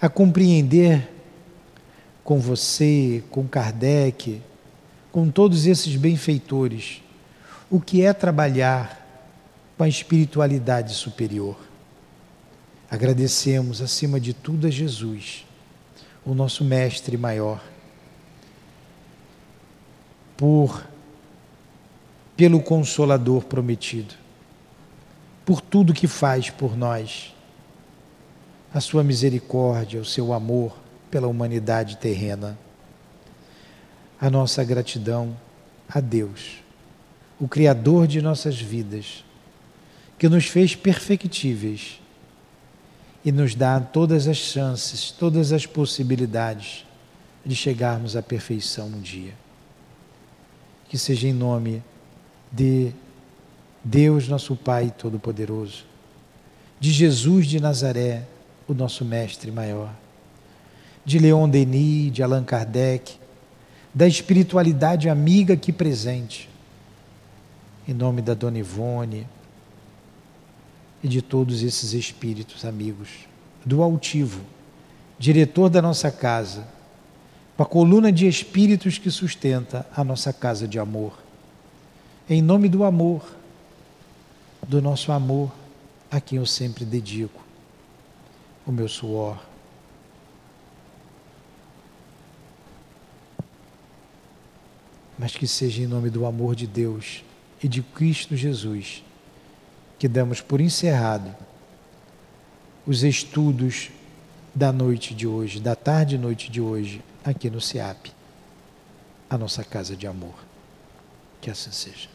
a compreender com você, com Kardec, com todos esses benfeitores, o que é trabalhar com a espiritualidade superior. Agradecemos, acima de tudo, a Jesus, o nosso Mestre maior, por pelo Consolador prometido, por tudo que faz por nós, a sua misericórdia, o seu amor pela humanidade terrena. A nossa gratidão a Deus, o Criador de nossas vidas, que nos fez perfectíveis e nos dá todas as chances, todas as possibilidades de chegarmos à perfeição um dia. Que seja em nome de Deus, nosso Pai Todo-Poderoso, de Jesus de Nazaré, o nosso Mestre maior, de Leon Denis, de Allan Kardec, da espiritualidade amiga aqui presente, em nome da Dona Ivone e de todos esses espíritos amigos, do Altivo, diretor da nossa casa, com a coluna de espíritos que sustenta a nossa casa de amor. Em nome do amor, do nosso amor, a quem eu sempre dedico o meu suor. Mas que seja em nome do amor de Deus e de Cristo Jesus que damos por encerrado os estudos da noite de hoje, da tarde e noite de hoje, aqui no CIAP, a nossa casa de amor. Que assim seja.